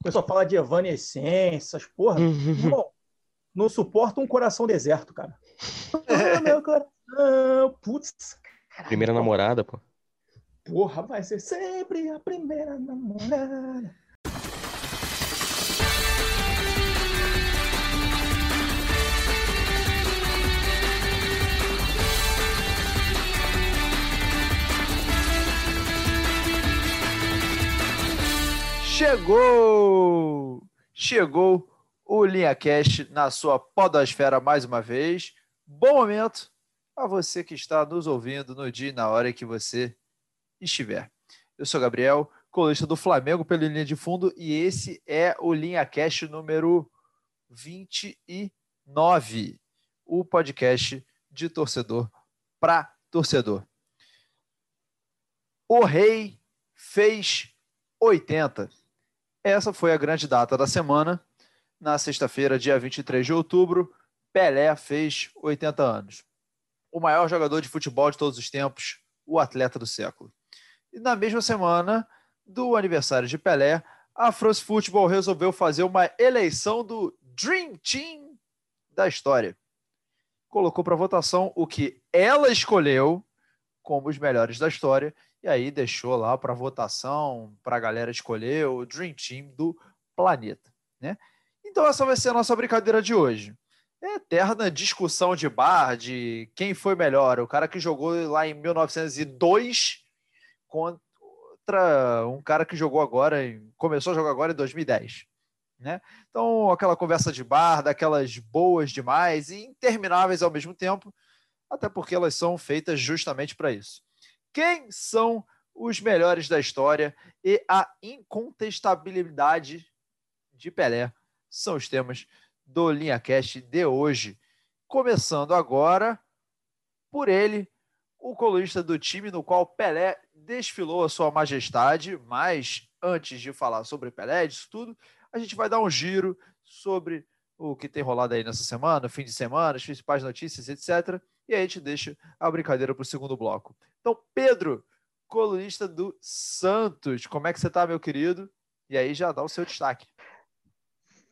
O pessoal fala de evanescência, essas porra. Uhum. Bom, não suporta um coração deserto, cara. Ah, meu coração. Putz. Primeira namorada, pô. Porra, vai ser sempre a primeira namorada. Chegou! Chegou o Linha Cast na sua podosfera mais uma vez. Bom momento a você que está nos ouvindo no dia e na hora que você estiver. Eu sou Gabriel, colunista do Flamengo pelo Linha de Fundo e esse é o Linha Cast número 29, o podcast de torcedor para torcedor. O Rei fez 80. Essa foi a grande data da semana. Na sexta-feira, dia 23 de outubro, Pelé fez 80 anos. O maior jogador de futebol de todos os tempos, o atleta do século. E na mesma semana do aniversário de Pelé, a France Football resolveu fazer uma eleição do Dream Team da história. Colocou para votação o que ela escolheu como os melhores da história e aí deixou lá para votação, para a galera escolher o Dream Team do planeta, né? Então essa vai ser a nossa brincadeira de hoje. É eterna discussão de bar de quem foi melhor, o cara que jogou lá em 1902 contra um cara que jogou agora, começou a jogar agora em 2010, né? Então aquela conversa de bar, daquelas boas demais e intermináveis ao mesmo tempo, até porque elas são feitas justamente para isso quem são os melhores da história e a incontestabilidade de Pelé são os temas do LinhaCast de hoje. Começando agora por ele, o colunista do time no qual Pelé desfilou a sua majestade, mas antes de falar sobre Pelé, disso tudo, a gente vai dar um giro sobre o que tem rolado aí nessa semana, fim de semana, as principais notícias, etc. E aí a gente deixa a brincadeira para o segundo bloco. Então, Pedro, colunista do Santos, como é que você está, meu querido? E aí já dá o seu destaque.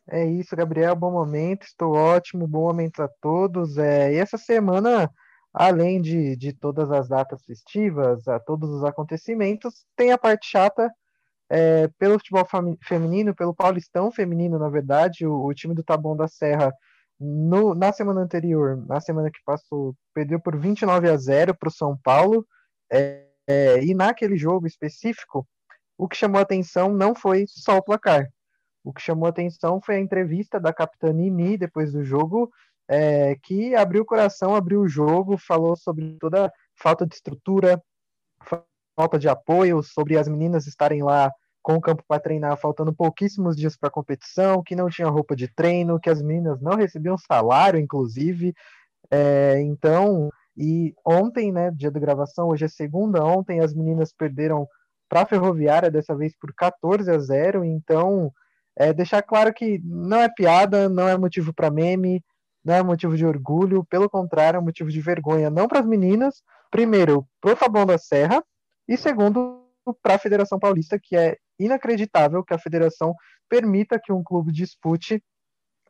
É isso, Gabriel, bom momento, estou ótimo, bom momento a todos. É, e essa semana, além de, de todas as datas festivas, a todos os acontecimentos, tem a parte chata é, pelo futebol feminino, pelo Paulistão feminino, na verdade, o, o time do Taboão da Serra no, na semana anterior, na semana que passou, perdeu por 29 a 0 para o São Paulo. É, é, e naquele jogo específico, o que chamou atenção não foi só o placar. O que chamou atenção foi a entrevista da capitã Nini depois do jogo, é, que abriu o coração, abriu o jogo, falou sobre toda a falta de estrutura, falta de apoio, sobre as meninas estarem lá com o campo para treinar, faltando pouquíssimos dias para a competição, que não tinha roupa de treino, que as meninas não recebiam salário, inclusive. É, então, e ontem, né, dia da gravação, hoje é segunda, ontem as meninas perderam para a Ferroviária, dessa vez por 14 a 0. Então, é, deixar claro que não é piada, não é motivo para meme, não é motivo de orgulho, pelo contrário, é motivo de vergonha, não para as meninas, primeiro, para o Taboão da Serra, e segundo, para a Federação Paulista, que é inacreditável que a federação permita que um clube dispute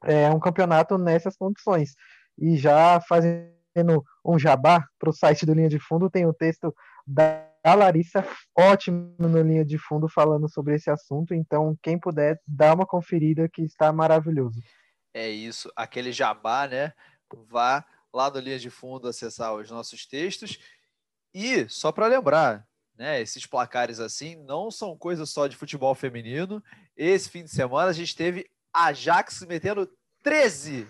é, um campeonato nessas condições. E já fazendo um jabá para o site do Linha de Fundo, tem o texto da Larissa, ótimo no Linha de Fundo, falando sobre esse assunto. Então, quem puder, dá uma conferida que está maravilhoso. É isso, aquele jabá, né? Vá lá no Linha de Fundo acessar os nossos textos. E, só para lembrar, né? Esses placares assim não são coisas só de futebol feminino. Esse fim de semana a gente teve Ajax metendo 13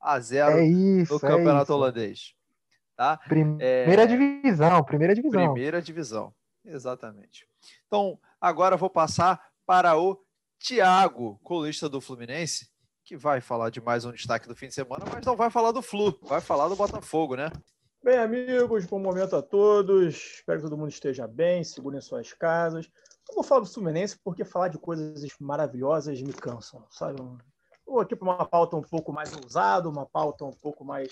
a 0 é isso, no campeonato é holandês. Tá? Primeira é... divisão, primeira divisão. Primeira divisão, exatamente. Então, agora eu vou passar para o Thiago, colista do Fluminense, que vai falar de mais um destaque do fim de semana, mas não vai falar do Flu, vai falar do Botafogo, né? Bem, amigos, bom momento a todos. Espero que todo mundo esteja bem, segurem suas casas. Eu vou falar do Fluminense porque falar de coisas maravilhosas me cansam, sabe? Vou aqui para uma pauta um pouco mais ousada, uma pauta um pouco mais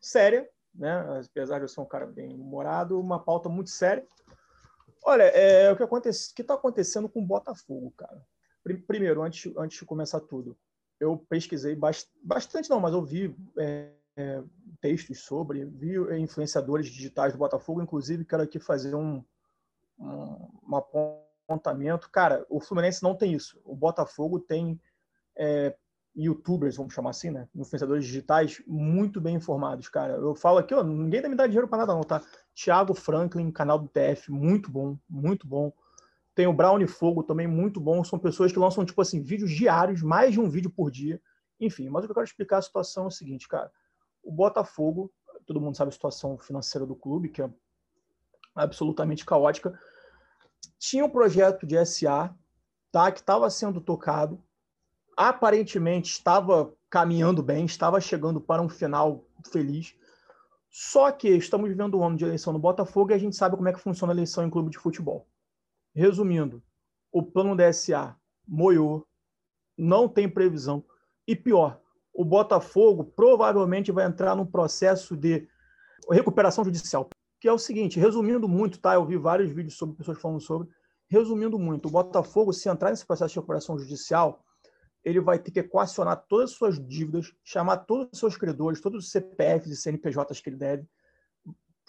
séria, né? Apesar de eu ser um cara bem humorado, uma pauta muito séria. Olha, é, o que está acontecendo com o Botafogo, cara. primeiro, antes, antes de começar tudo, eu pesquisei bastante, não, mas eu vi é, é, textos sobre, vi influenciadores digitais do Botafogo, inclusive quero aqui fazer um, um, um apontamento. Cara, o Fluminense não tem isso. O Botafogo tem é, youtubers, vamos chamar assim, né? Influenciadores digitais muito bem informados, cara. Eu falo aqui, ó, ninguém me dar dinheiro para nada não, tá? Thiago Franklin, canal do TF, muito bom, muito bom. Tem o Brown Fogo também, muito bom. São pessoas que lançam, tipo assim, vídeos diários, mais de um vídeo por dia. Enfim, mas o que eu quero explicar a situação é o seguinte, cara. O Botafogo, todo mundo sabe a situação financeira do clube, que é absolutamente caótica. Tinha um projeto de SA, tá, que estava sendo tocado. Aparentemente estava caminhando bem, estava chegando para um final feliz. Só que estamos vivendo um ano de eleição no Botafogo e a gente sabe como é que funciona a eleição em clube de futebol. Resumindo, o plano DSA moiou, não tem previsão. E pior, o Botafogo provavelmente vai entrar num processo de recuperação judicial. Que é o seguinte, resumindo muito, tá? Eu vi vários vídeos sobre pessoas falando sobre. Resumindo muito, o Botafogo, se entrar nesse processo de recuperação judicial, ele vai ter que equacionar todas as suas dívidas, chamar todos os seus credores, todos os CPFs e CNPJs que ele deve,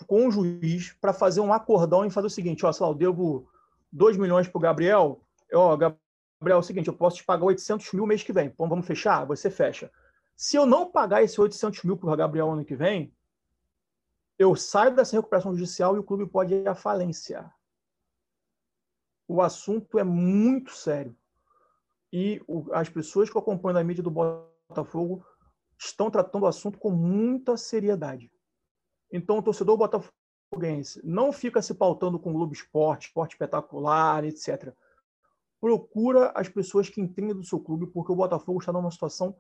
com o juiz, para fazer um acordão e fazer o seguinte: ó, sei lá, eu devo 2 milhões para o Gabriel, ó, Gabriel, é o seguinte, eu posso te pagar 800 mil mês que vem. Então, vamos fechar? Você fecha. Se eu não pagar esse 800 mil para o Gabriel ano que vem, eu saio dessa recuperação judicial e o clube pode ir à falência. O assunto é muito sério. E o, as pessoas que acompanham a mídia do Botafogo estão tratando o assunto com muita seriedade. Então, o torcedor Botafogo não fica se pautando com o Globo Esporte, esporte espetacular, etc. Procura as pessoas que entendem do seu clube, porque o Botafogo está numa situação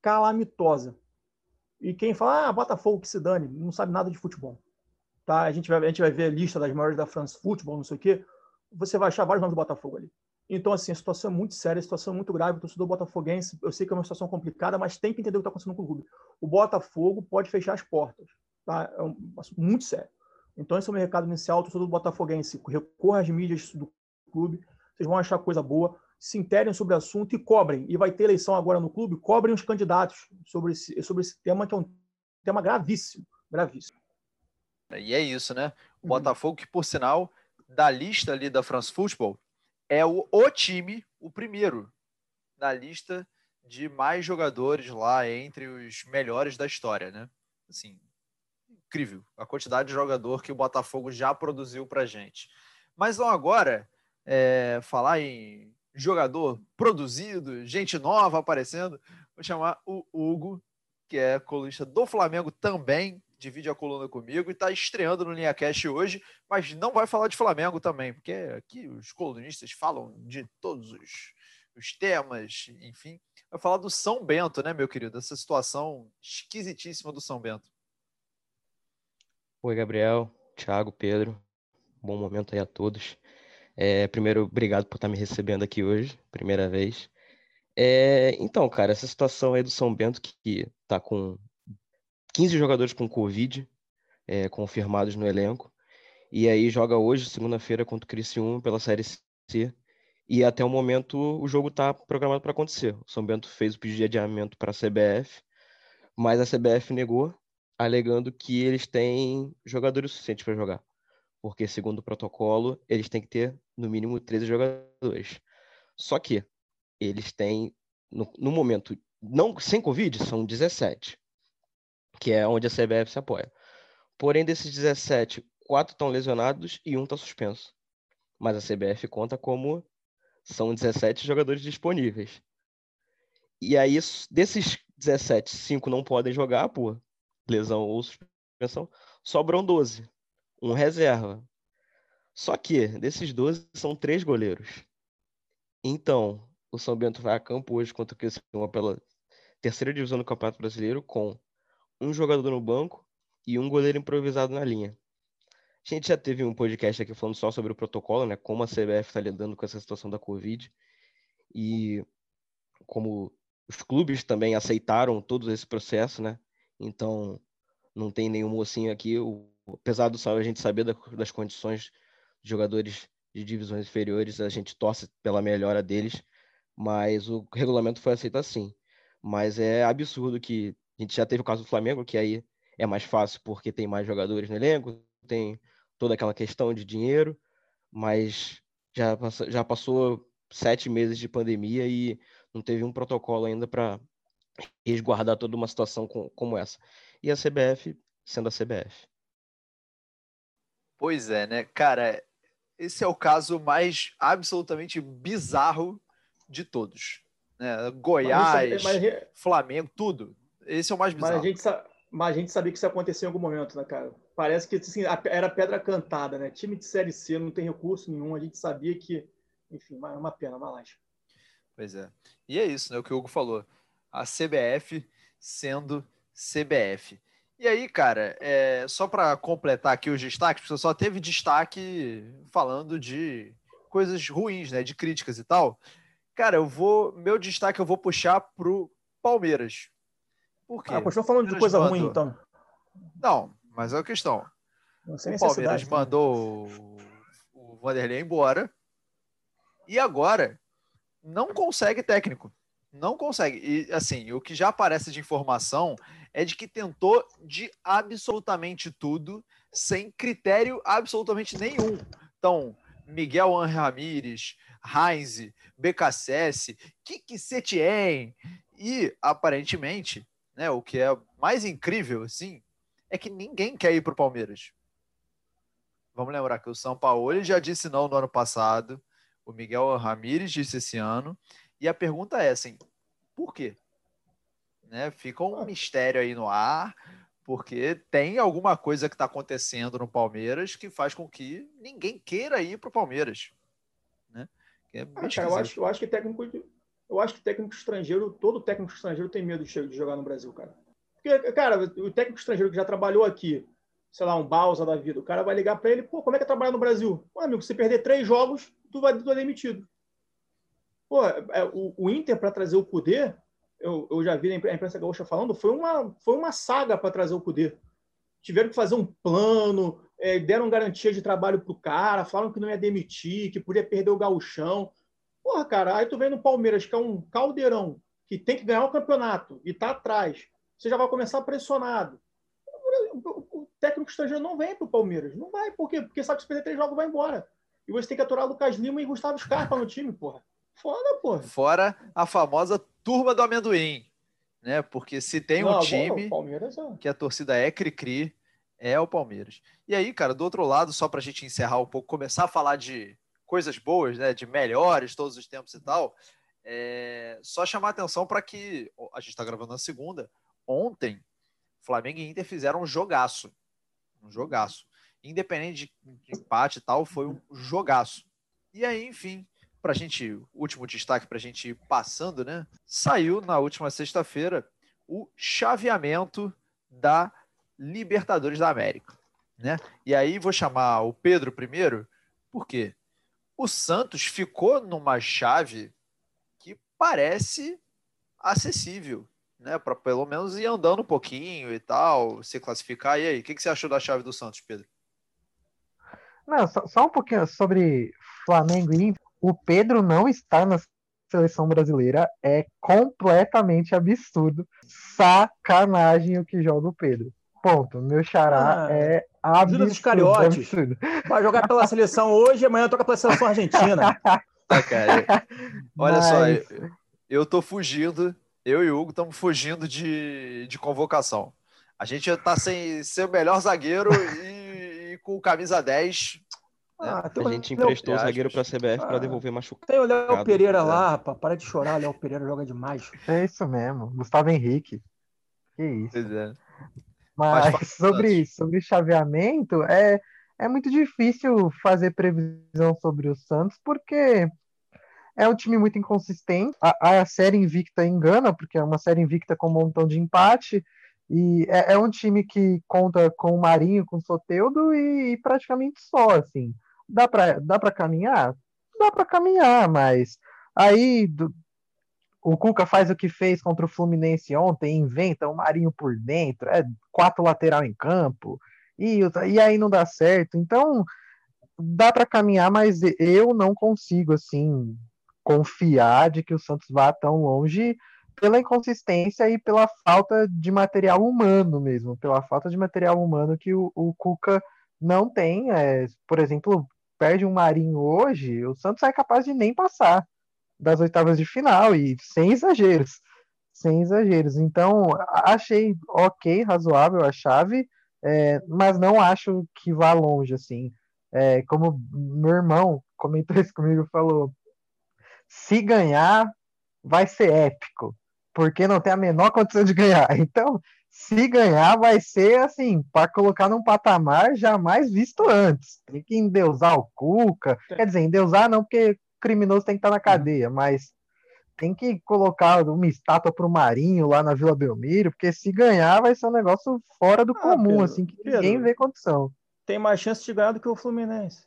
calamitosa. E quem fala, ah, Botafogo que se dane, não sabe nada de futebol. Tá? A, gente vai, a gente vai ver a lista das maiores da France Football, não sei o quê. Você vai achar vários nomes do Botafogo ali. Então, assim, a situação é muito séria, a situação é muito grave. O torcedor botafoguense, eu sei que é uma situação complicada, mas tem que entender o que está acontecendo com o clube. O Botafogo pode fechar as portas. Tá? É um, muito sério. Então, esse é o meu recado inicial, torcedor do Botafoguense. Recorra às mídias do clube, vocês vão achar coisa boa, se interem sobre o assunto e cobrem. E vai ter eleição agora no clube, cobrem os candidatos sobre esse, sobre esse tema, que é um tema gravíssimo. Gravíssimo. E é isso, né? O uhum. Botafogo, que por sinal, da lista ali da France Football, é o, o time, o primeiro, na lista de mais jogadores lá entre os melhores da história, né? Assim, incrível a quantidade de jogador que o Botafogo já produziu para gente. Mas não agora é, falar em jogador produzido, gente nova aparecendo, vou chamar o Hugo, que é colunista do Flamengo também, divide a coluna comigo e está estreando no Linha Cash hoje, mas não vai falar de Flamengo também, porque aqui os colunistas falam de todos os, os temas, enfim. Vai falar do São Bento, né, meu querido? Essa situação esquisitíssima do São Bento. Oi, Gabriel, Thiago, Pedro. Bom momento aí a todos. É, primeiro, obrigado por estar me recebendo aqui hoje, primeira vez. É, então, cara, essa situação aí do São Bento, que está com 15 jogadores com Covid é, confirmados no elenco, e aí joga hoje, segunda-feira, contra o Criciúma pela Série C, e até o momento o jogo está programado para acontecer. O São Bento fez o pedido de adiamento para a CBF, mas a CBF negou alegando que eles têm jogadores suficientes para jogar. Porque, segundo o protocolo, eles têm que ter no mínimo 13 jogadores. Só que eles têm, no, no momento, não sem Covid, são 17, que é onde a CBF se apoia. Porém, desses 17, quatro estão lesionados e um está suspenso. Mas a CBF conta como são 17 jogadores disponíveis. E aí, desses 17, cinco não podem jogar por lesão ou suspensão, sobram 12. Um reserva. Só que desses 12 são três goleiros. Então, o São Bento vai a campo hoje contra o Criciúma pela terceira divisão do Campeonato Brasileiro com um jogador no banco e um goleiro improvisado na linha. A gente já teve um podcast aqui falando só sobre o protocolo, né? Como a CBF está lidando com essa situação da Covid e como os clubes também aceitaram todo esse processo, né? Então, não tem nenhum mocinho aqui. O, apesar do a gente saber da, das condições de jogadores de divisões inferiores, a gente torce pela melhora deles, mas o regulamento foi aceito assim. Mas é absurdo que a gente já teve o caso do Flamengo, que aí é mais fácil porque tem mais jogadores no elenco, tem toda aquela questão de dinheiro, mas já, já passou sete meses de pandemia e não teve um protocolo ainda para resguardar toda uma situação com, como essa. E a CBF sendo a CBF. Pois é, né? Cara, esse é o caso mais absolutamente bizarro de todos. Né? Goiás, mas, mas, Flamengo, tudo. Esse é o mais bizarro. Mas a, gente, mas a gente sabia que isso ia acontecer em algum momento, né, cara? Parece que assim, era pedra cantada, né? Time de Série C não tem recurso nenhum, a gente sabia que, enfim, é uma pena, uma laje. Pois é. E é isso, né? O que o Hugo falou. A CBF sendo CBF. E aí, cara, é, só para completar aqui os destaques, porque só teve destaque falando de coisas ruins, né? De críticas e tal. Cara, eu vou. Meu destaque eu vou puxar pro Palmeiras. Por quê? Ah, continua falando de coisa mandou... ruim, então. Não, mas é a questão. o Palmeiras mandou o Vanderlei embora. E agora não consegue técnico. Não consegue. E assim, o que já aparece de informação é de que tentou de absolutamente tudo, sem critério absolutamente nenhum. Então, Miguel Anre Ramírez, Heinz, BKSS, Kiki Setien, e aparentemente, né, o que é mais incrível, assim, é que ninguém quer ir para o Palmeiras. Vamos lembrar que o São Paulo já disse não no ano passado, o Miguel Ramírez disse esse ano, e a pergunta é assim, por quê? Né? Fica um mistério aí no ar, porque tem alguma coisa que está acontecendo no Palmeiras que faz com que ninguém queira ir para o Palmeiras. Né? É ah, cara, eu, acho, eu acho que técnico, eu acho que técnico estrangeiro, todo técnico estrangeiro tem medo de jogar no Brasil, cara. Porque, cara, o técnico estrangeiro que já trabalhou aqui, sei lá, um Balsa da vida, o cara vai ligar para ele, pô, como é que é trabalhar no Brasil? Pô, amigo, se perder três jogos, tu vai, tu vai demitido. Pô, é, o, o Inter, para trazer o Cudê, eu, eu já vi a imprensa gaúcha falando, foi uma, foi uma saga para trazer o Cudê. Tiveram que fazer um plano, é, deram garantia de trabalho pro cara, falaram que não ia demitir, que podia perder o gauchão. Porra, cara, aí tu vem no Palmeiras, que é um caldeirão, que tem que ganhar o campeonato e tá atrás. Você já vai começar pressionado. O técnico estrangeiro não vem pro Palmeiras. Não vai, por quê? Porque sabe que se perder três jogos vai embora. E você tem que aturar Lucas Lima e Gustavo Scarpa no time, porra. Foda, porra. Fora a famosa turma do amendoim, né? Porque se tem um time é. que a torcida é cri-cri, é o Palmeiras. E aí, cara, do outro lado, só para a gente encerrar um pouco, começar a falar de coisas boas, né? De melhores todos os tempos e tal. É... Só chamar atenção para que a gente está gravando na segunda. Ontem, Flamengo e Inter fizeram um jogaço, um jogaço. Independente de empate e tal, foi um jogaço. E aí, enfim, para a gente, último destaque para a gente ir passando, né? Saiu na última sexta-feira o chaveamento da Libertadores da América, né? E aí vou chamar o Pedro primeiro, porque o Santos ficou numa chave que parece acessível, né? Para pelo menos ir andando um pouquinho e tal, se classificar. E aí, o que, que você achou da chave do Santos, Pedro? Não, só, só um pouquinho sobre Flamengo e Inter o Pedro não estar na seleção brasileira é completamente absurdo. Sacanagem o que joga o Pedro. Ponto. Meu xará ah, é absurdo. dos Cariotes. Absurdo. Vai jogar pela seleção hoje, amanhã toca pela seleção argentina. Tá, cara. Olha Mas... só, eu, eu tô fugindo, eu e o Hugo estamos fugindo de, de convocação. A gente tá sem ser o melhor zagueiro e, e com camisa 10 né? Ah, a gente emprestou o zagueiro para a CBF ah, para devolver machucado. Tem o Léo Pereira lá, rapaz. Para de chorar, Léo Pereira joga demais. É isso mesmo. Gustavo Henrique. Que isso. É. Mas, Mas sobre, sobre chaveamento, é, é muito difícil fazer previsão sobre o Santos, porque é um time muito inconsistente. A, a série invicta engana, porque é uma série invicta com um montão de empate. E é, é um time que conta com o Marinho, com o Soteudo e, e praticamente só, assim. Dá para dá para caminhar? Dá para caminhar, mas aí do, o Cuca faz o que fez contra o Fluminense ontem, inventa o Marinho por dentro, é quatro lateral em campo, e, e aí não dá certo. Então, dá para caminhar, mas eu não consigo, assim, confiar de que o Santos vá tão longe pela inconsistência e pela falta de material humano mesmo, pela falta de material humano que o, o Cuca não tem. É, por exemplo, perde um Marinho hoje, o Santos é capaz de nem passar das oitavas de final, e sem exageros. Sem exageros. Então, achei ok, razoável a chave, é, mas não acho que vá longe, assim. É, como meu irmão comentou isso comigo, falou: se ganhar, vai ser épico, porque não tem a menor condição de ganhar. Então, se ganhar, vai ser assim, para colocar num patamar jamais visto antes. Tem que endeusar o Cuca. Quer dizer, endeusar não, porque criminoso tem que estar na cadeia, mas tem que colocar uma estátua pro Marinho lá na Vila Belmiro, porque se ganhar vai ser um negócio fora do ah, comum, Pedro, assim, que Pedro, ninguém vê condição. Tem mais chance de ganhar do que o Fluminense.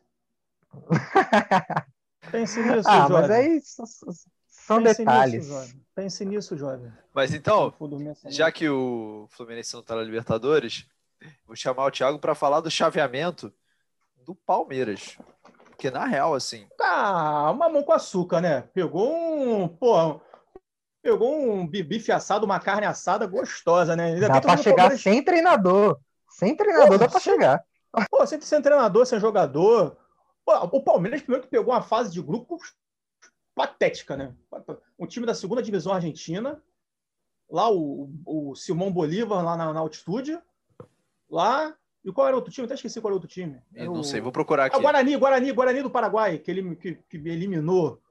Pense nisso, ah, Jorge. mas aí são Pense detalhes. Nisso, Pense nisso, jovem. Mas então, já que o Fluminense não está na Libertadores, vou chamar o Thiago para falar do chaveamento do Palmeiras. Porque na real, assim. Ah, uma mão com açúcar, né? Pegou um. Pô, pegou um bife assado, uma carne assada gostosa, né? Ainda dá pra chegar Palmeiras... sem treinador. Sem treinador pô, dá pra sem... chegar. Pô, sem, sem treinador, sem jogador. Pô, o Palmeiras primeiro que pegou uma fase de grupo patética, né? Um time da segunda divisão argentina. Lá o, o Simão Bolívar, lá na, na altitude. Lá e qual era outro time? Até esqueci qual era o outro time. Era não o... sei, vou procurar aqui. Ah, Guarani, Guarani, Guarani do Paraguai, que, ele, que, que eliminou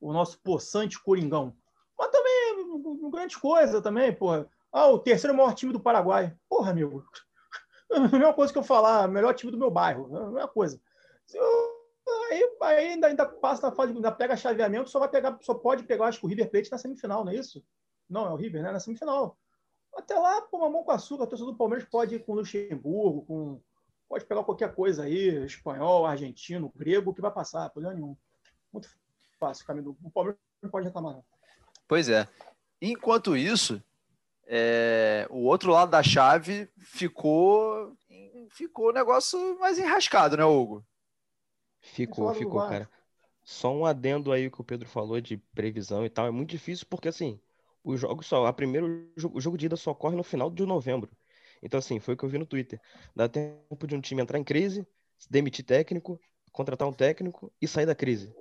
o nosso poçante Coringão. Mas também, grande coisa também, porra. Ah, o terceiro maior time do Paraguai. Porra, amigo. A mesma coisa que eu falar, melhor time do meu bairro. A mesma coisa. Aí, aí ainda, ainda passa na fase, ainda pega chaveamento, só vai pegar, só pode pegar, acho que o River Plate na semifinal, não é isso? Não, é o River, né? Na semifinal. Até lá, pô, mamão com açúcar, a torcida do Palmeiras pode ir com o Luxemburgo, com, pode pegar qualquer coisa aí, espanhol, argentino, grego, que vai passar, problema nenhum. Muito fácil o caminho do o Palmeiras não pode reclamar, não. Pois é. Enquanto isso, é, o outro lado da chave ficou ficou o negócio mais enrascado, né, Hugo? Ficou, ficou, cara. Só um adendo aí que o Pedro falou de previsão e tal. É muito difícil porque, assim, os jogos só. A primeiro, o jogo de ida só ocorre no final de novembro. Então, assim, foi o que eu vi no Twitter. Dá tempo de um time entrar em crise, demitir técnico, contratar um técnico e sair da crise.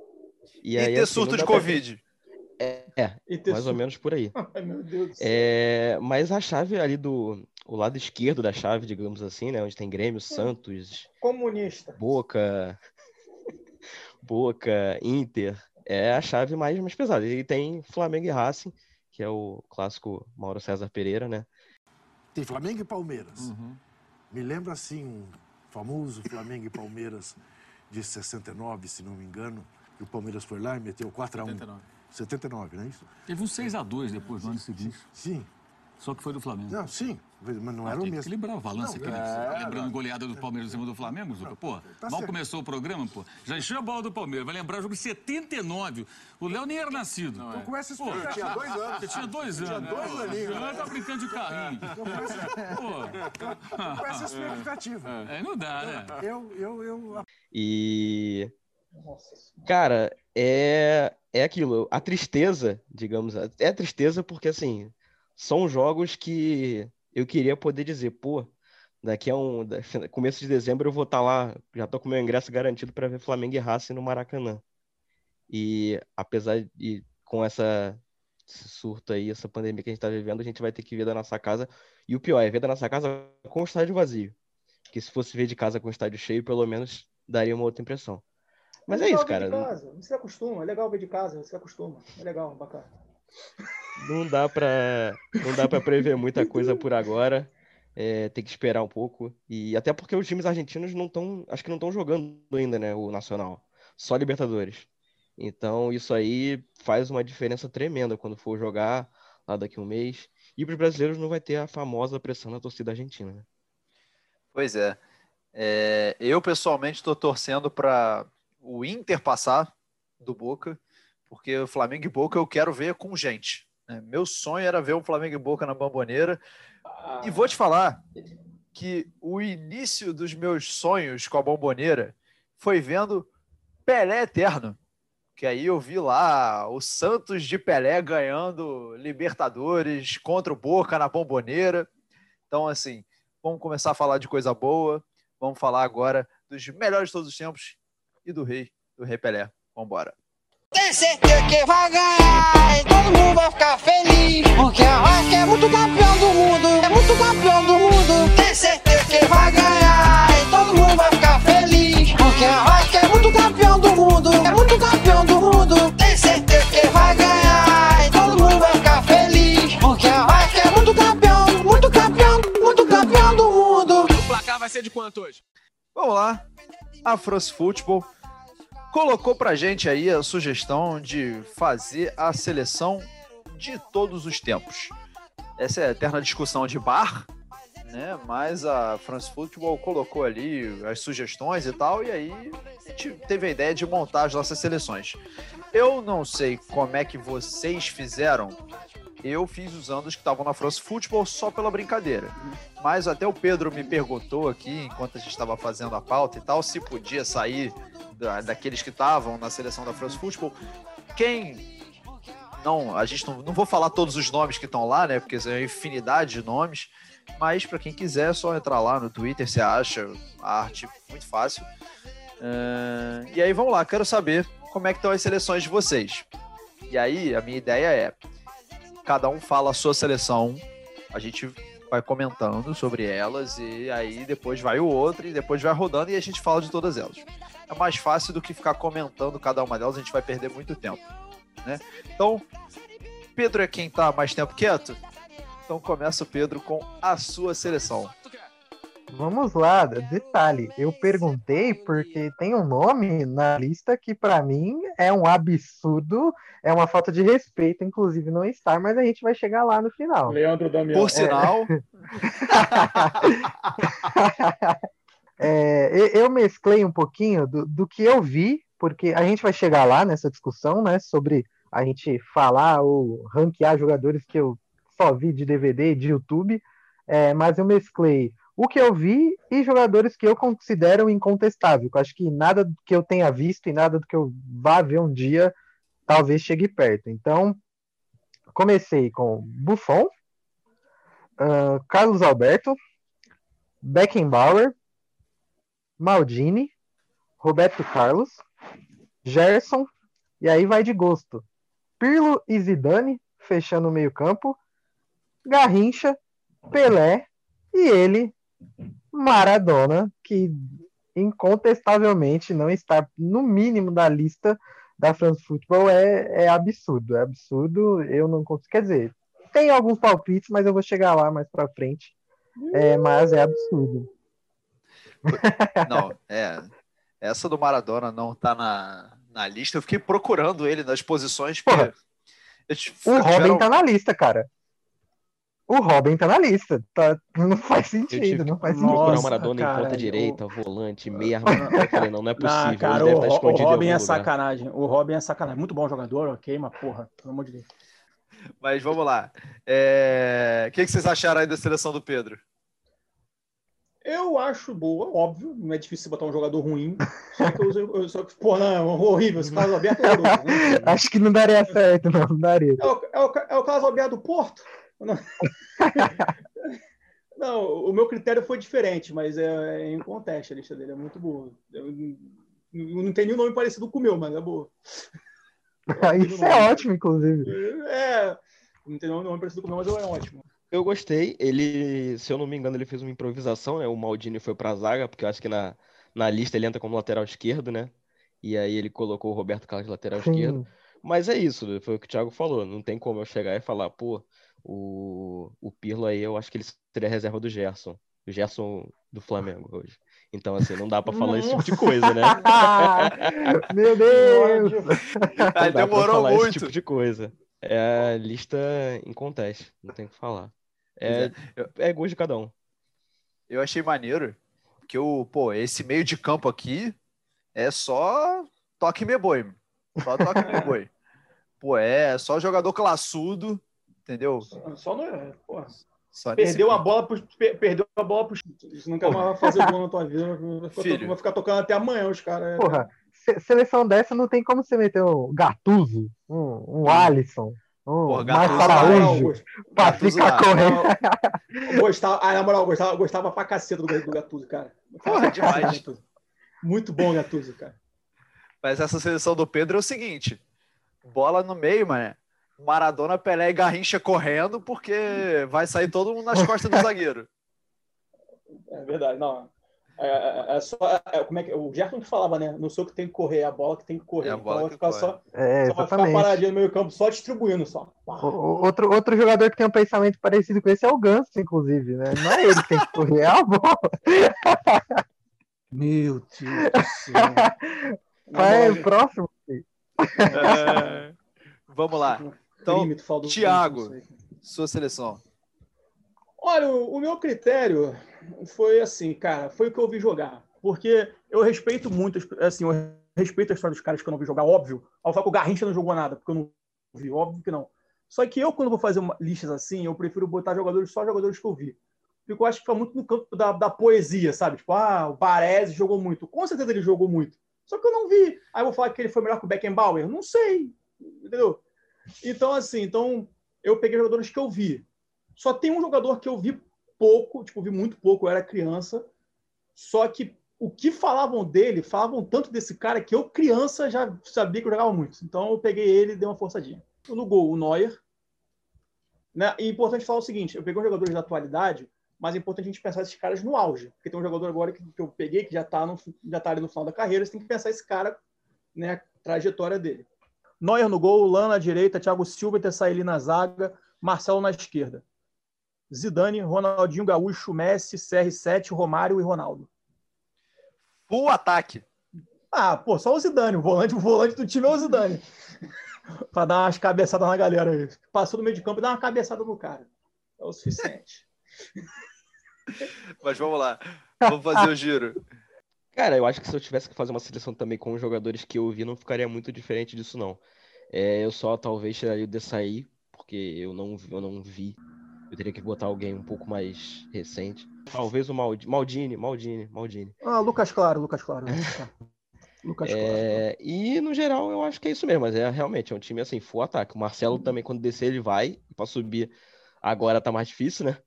E, e aí, ter assim, surto de Covid. É, é mais surto. ou menos por aí. Ai, meu Deus do céu. É, mas a chave ali do. O lado esquerdo da chave, digamos assim, né? Onde tem Grêmio, hum. Santos. Comunista. Boca. Boca, Inter. É a chave mais, mais pesada. E tem Flamengo e Racing que é o clássico Mauro César Pereira, né? Tem Flamengo e Palmeiras. Uhum. Me lembra assim, famoso Flamengo e Palmeiras de 69, se não me engano, que o Palmeiras foi lá e meteu 4 a 1. 79. 79, não é isso? Teve um 6 a 2 depois, no ano seguinte. Sim. Só que foi do Flamengo. Não, sim, mas não ah, era o mesmo. equilibrar o balanço aqui, né? Lembrando goleada do Palmeiras em cima do Flamengo, Zuca. Pô, tá mal certo. começou o programa, pô. Já encheu a bola do Palmeiras. Vai lembrar o jogo de 79. O Léo nem era nascido. Não, então, com essa experiência, tinha dois anos. Você tinha dois anos. Tinha dois aninhos. Eu tá brincando de carrinho. Então, pô. com essa expectativa. É, não dá, né? Eu, eu, eu... E... Cara, é, é aquilo. A tristeza, digamos, é tristeza porque, assim, são jogos que eu queria poder dizer, pô, daqui a um começo de dezembro eu vou estar tá lá, já tô com meu ingresso garantido para ver Flamengo e Racing no Maracanã. E apesar de com essa esse surto aí, essa pandemia que a gente está vivendo, a gente vai ter que ver da nossa casa. E o pior é ver da nossa casa com o estádio vazio. Que se fosse ver de casa com o estádio cheio, pelo menos daria uma outra impressão. Mas é, é isso, cara. Você se acostuma, é legal ver de casa, você acostuma. É legal, bacana não dá para não dá para prever muita coisa por agora. É, tem que esperar um pouco e até porque os times argentinos não estão, acho que não estão jogando ainda, né, o nacional, só Libertadores. Então isso aí faz uma diferença tremenda quando for jogar lá daqui a um mês. E para os brasileiros não vai ter a famosa pressão da torcida argentina. Né? Pois é. é eu pessoalmente estou torcendo para o Inter passar do Boca porque o Flamengo e Boca eu quero ver com gente. Né? Meu sonho era ver o Flamengo e Boca na Bamboneira. Ah. E vou te falar que o início dos meus sonhos com a Bomboneira foi vendo Pelé Eterno, que aí eu vi lá o Santos de Pelé ganhando Libertadores contra o Boca na Bomboneira. Então, assim, vamos começar a falar de coisa boa. Vamos falar agora dos melhores de todos os tempos e do rei, do rei Pelé. Vamos embora. Tem certeza que vai ganhar e todo mundo vai ficar feliz. Porque a Vasco é muito campeão do mundo, é muito campeão do mundo. Tem certeza que vai ganhar e todo mundo vai ficar feliz. Porque a Vasco é muito campeão do mundo, é muito campeão do mundo. Tem certeza que vai ganhar e todo mundo vai ficar feliz. Porque a Vasco é muito campeão, muito campeão, muito campeão do mundo. O placar vai ser de quanto hoje? Vamos lá. Afros Futebol colocou pra gente aí a sugestão de fazer a seleção de todos os tempos. Essa é a eterna discussão de bar, né? Mas a France Football colocou ali as sugestões e tal, e aí a gente teve a ideia de montar as nossas seleções. Eu não sei como é que vocês fizeram. Eu fiz usando os que estavam na France Football só pela brincadeira. Mas até o Pedro me perguntou aqui, enquanto a gente estava fazendo a pauta e tal, se podia sair da, daqueles que estavam na seleção da France Football. Quem não, a gente não, não vou falar todos os nomes que estão lá, né? Porque uma infinidade de nomes. Mas para quem quiser, é só entrar lá no Twitter, você acha a arte muito fácil. Uh, e aí vamos lá, quero saber como é que estão as seleções de vocês. E aí a minha ideia é, cada um fala a sua seleção, a gente vai comentando sobre elas e aí depois vai o outro e depois vai rodando e a gente fala de todas elas. É mais fácil do que ficar comentando cada uma delas, a gente vai perder muito tempo, né? Então, Pedro é quem está mais tempo quieto. Então começa o Pedro com a sua seleção. Vamos lá, detalhe, eu perguntei porque tem um nome na lista que para mim é um absurdo, é uma falta de respeito, inclusive não estar, mas a gente vai chegar lá no final. Leandro Damião. Por sinal, É, eu mesclei um pouquinho do, do que eu vi, porque a gente vai chegar lá nessa discussão, né, sobre a gente falar ou ranquear jogadores que eu só vi de DVD, de YouTube, é, mas eu mesclei o que eu vi e jogadores que eu considero incontestável. Eu acho que nada do que eu tenha visto e nada do que eu vá ver um dia talvez chegue perto. Então, comecei com Buffon, uh, Carlos Alberto, Beckenbauer, Maldini, Roberto Carlos, Gerson, e aí vai de gosto. Pirlo e Zidane, fechando o meio-campo, Garrincha, Pelé e ele, Maradona, que incontestavelmente não está no mínimo da lista da France Football é, é absurdo, é absurdo. Eu não consigo, quer dizer, tem alguns palpites, mas eu vou chegar lá mais para frente. É, mas é absurdo. Não, é. Essa do Maradona não tá na, na lista. Eu fiquei procurando ele nas posições. Porra, o Robin tá na lista, cara. O Robin tá na lista. Tá, não faz sentido, não faz sentido. Procurar o Maradona cara, em ponta direita, o... volante, meia armadura. Eu falei, não, não é possível. Não, cara, o, o, o Robin é sacanagem. O Robin é sacanagem. Muito bom jogador, ok, mas porra, pelo amor de Deus. Mas vamos lá. É... O que, vocês acharam aí da seleção do Pedro? Eu acho boa, óbvio. Não é difícil botar um jogador ruim. Só que eu, eu só que, pô, não, é horrível. Esse caso aberto é. Né? Acho que não daria certo, não, não daria. É o, é o, é o caso aberto do Porto? Não. não, o meu critério foi diferente, mas é, é em contexto a lista dele, é muito boa. Eu, não tem nenhum nome parecido com o meu, mas é boa. Isso é ótimo, inclusive. É, não tem nenhum nome parecido com o meu, mas é ótimo. Eu gostei. Ele, se eu não me engano, ele fez uma improvisação, né? O Maldini foi pra zaga, porque eu acho que na, na lista ele entra como lateral esquerdo, né? E aí ele colocou o Roberto Carlos de lateral Sim. esquerdo. Mas é isso, foi o que o Thiago falou. Não tem como eu chegar e falar, pô, o, o Pirlo aí, eu acho que ele seria reserva do Gerson. O Gerson do Flamengo hoje. Então, assim, não dá pra falar esse tipo de coisa, né? Meu Deus! Aí demorou muito. Esse tipo de coisa. É a lista em conteste, não tem o que falar. É, é, é gosto de cada um. Eu achei maneiro que o, pô, esse meio de campo aqui é só toque me boi. Só toque me boi. Pô, é só jogador classudo, entendeu? Só, só não é, pô. Só perdeu, a bola pro, perdeu a bola pro Isso nunca mais vai fazer gol na tua vida. Vai ficar, Filho. vai ficar tocando até amanhã os caras. Porra, se- seleção dessa não tem como você meter um Gattuso, um, um Alisson, um Porra, Marcos Gattuso, Araújo, correndo. eu gostava, ah, na moral, eu gostava, gostava pra caceta do, do Gattuso, cara. Porra, demais. Muito bom, Gattuso, cara. Mas essa seleção do Pedro é o seguinte: bola no meio, mané. Maradona, Pelé e Garrincha correndo, porque vai sair todo mundo nas costas do zagueiro. É verdade, não. É, é- é só, é- como é que, o Gerson que falava, né? Não sou que tem que correr, é a bola que tem que correr. É a então bola vai que ficar corre. só, É, só vai ficar exatamente. paradinho no meio campo, só distribuindo só. O- o- Outro, outro jogador que tem um pensamento parecido com esse é o Ganso, inclusive, né? Não é ele que tem que correr, é a bola. Meu Deus do céu. Vai, próximo. É, Vamos lá. Então, crime, tu fala do- Thiago. aí. Sua seleção. Olha, o, o meu critério foi assim, cara, foi o que eu vi jogar. Porque eu respeito muito, as- assim, eu respeito a história dos caras que eu não vi jogar, óbvio. Ao falar que o Garrincha não jogou nada, porque eu não vi, óbvio que não. Só que eu, quando vou fazer uma, listas assim, eu prefiro botar jogadores, só jogadores que eu vi. Porque eu acho que fica muito no campo da, da poesia, sabe? Tipo, ah, o Baresi jogou muito. Com certeza ele jogou muito. Só que eu não vi. Aí eu vou falar que ele foi melhor que o Beckenbauer? Não sei. Entendeu? Então, assim, então eu peguei jogadores que eu vi. Só tem um jogador que eu vi pouco, tipo, vi muito pouco, eu era criança. Só que o que falavam dele, falavam tanto desse cara que eu, criança, já sabia que eu jogava muito. Então eu peguei ele e dei uma forçadinha. No gol, o Neuer. Né? E é importante falar o seguinte: eu peguei os jogadores da atualidade, mas é importante a gente pensar esses caras no auge. Porque tem um jogador agora que, que eu peguei, que já está já tá ali no final da carreira, você tem que pensar esse cara, né, a trajetória dele. Neuer no gol, Lana na direita, Thiago Silva e Tessaili na zaga, Marcelo na esquerda. Zidane, Ronaldinho Gaúcho, Messi, CR7, Romário e Ronaldo. Full ataque. Ah, pô, só o Zidane. O volante, o volante do time é o Zidane. pra dar umas cabeçadas na galera aí. Passou no meio de campo e dá uma cabeçada no cara. É o suficiente. Mas vamos lá. Vamos fazer o giro. Cara, eu acho que se eu tivesse que fazer uma seleção também com os jogadores que eu vi, não ficaria muito diferente disso, não. É, eu só talvez tiraria o Dessaí, porque eu não, eu não vi. Eu teria que botar alguém um pouco mais recente. Talvez o Maldi- Maldini, Maldini, Maldini. Ah, Lucas Claro, Lucas Claro. Lucas Claro. É, e no geral eu acho que é isso mesmo, mas é realmente é um time assim, full ataque. O Marcelo também, quando descer, ele vai. Pra subir agora tá mais difícil, né?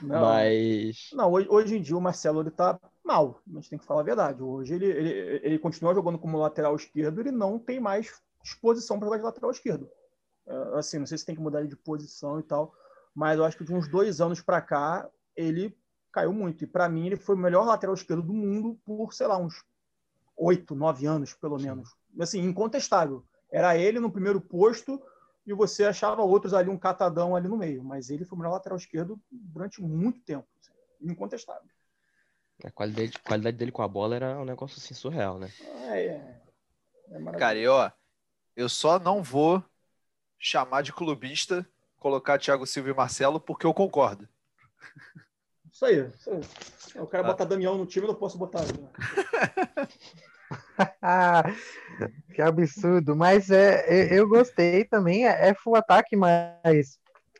Não, Mas. não hoje, hoje em dia o Marcelo ele tá mal. A gente tem que falar a verdade. Hoje ele, ele, ele continua jogando como lateral esquerdo, ele não tem mais disposição para jogar de lateral esquerdo. É, Assim, não sei se tem que mudar ele de posição e tal, mas eu acho que de uns dois anos para cá ele caiu muito. E para mim ele foi o melhor lateral esquerdo do mundo por, sei lá, uns oito, nove anos, pelo menos. Assim, incontestável. Era ele no primeiro posto e você achava outros ali, um catadão ali no meio. Mas ele foi o melhor lateral esquerdo durante muito tempo. assim, Incontestável. A qualidade, a qualidade dele com a bola era um negócio assim surreal, né? É, é, é. Cara, e ó, eu só não vou chamar de clubista, colocar Thiago Silva e Marcelo, porque eu concordo. Isso aí. Isso aí. O cara Tá. botar Damião no time, eu não posso botar. né? Ah, que absurdo. Mas é, eu, eu gostei também. É, é full ataque, mas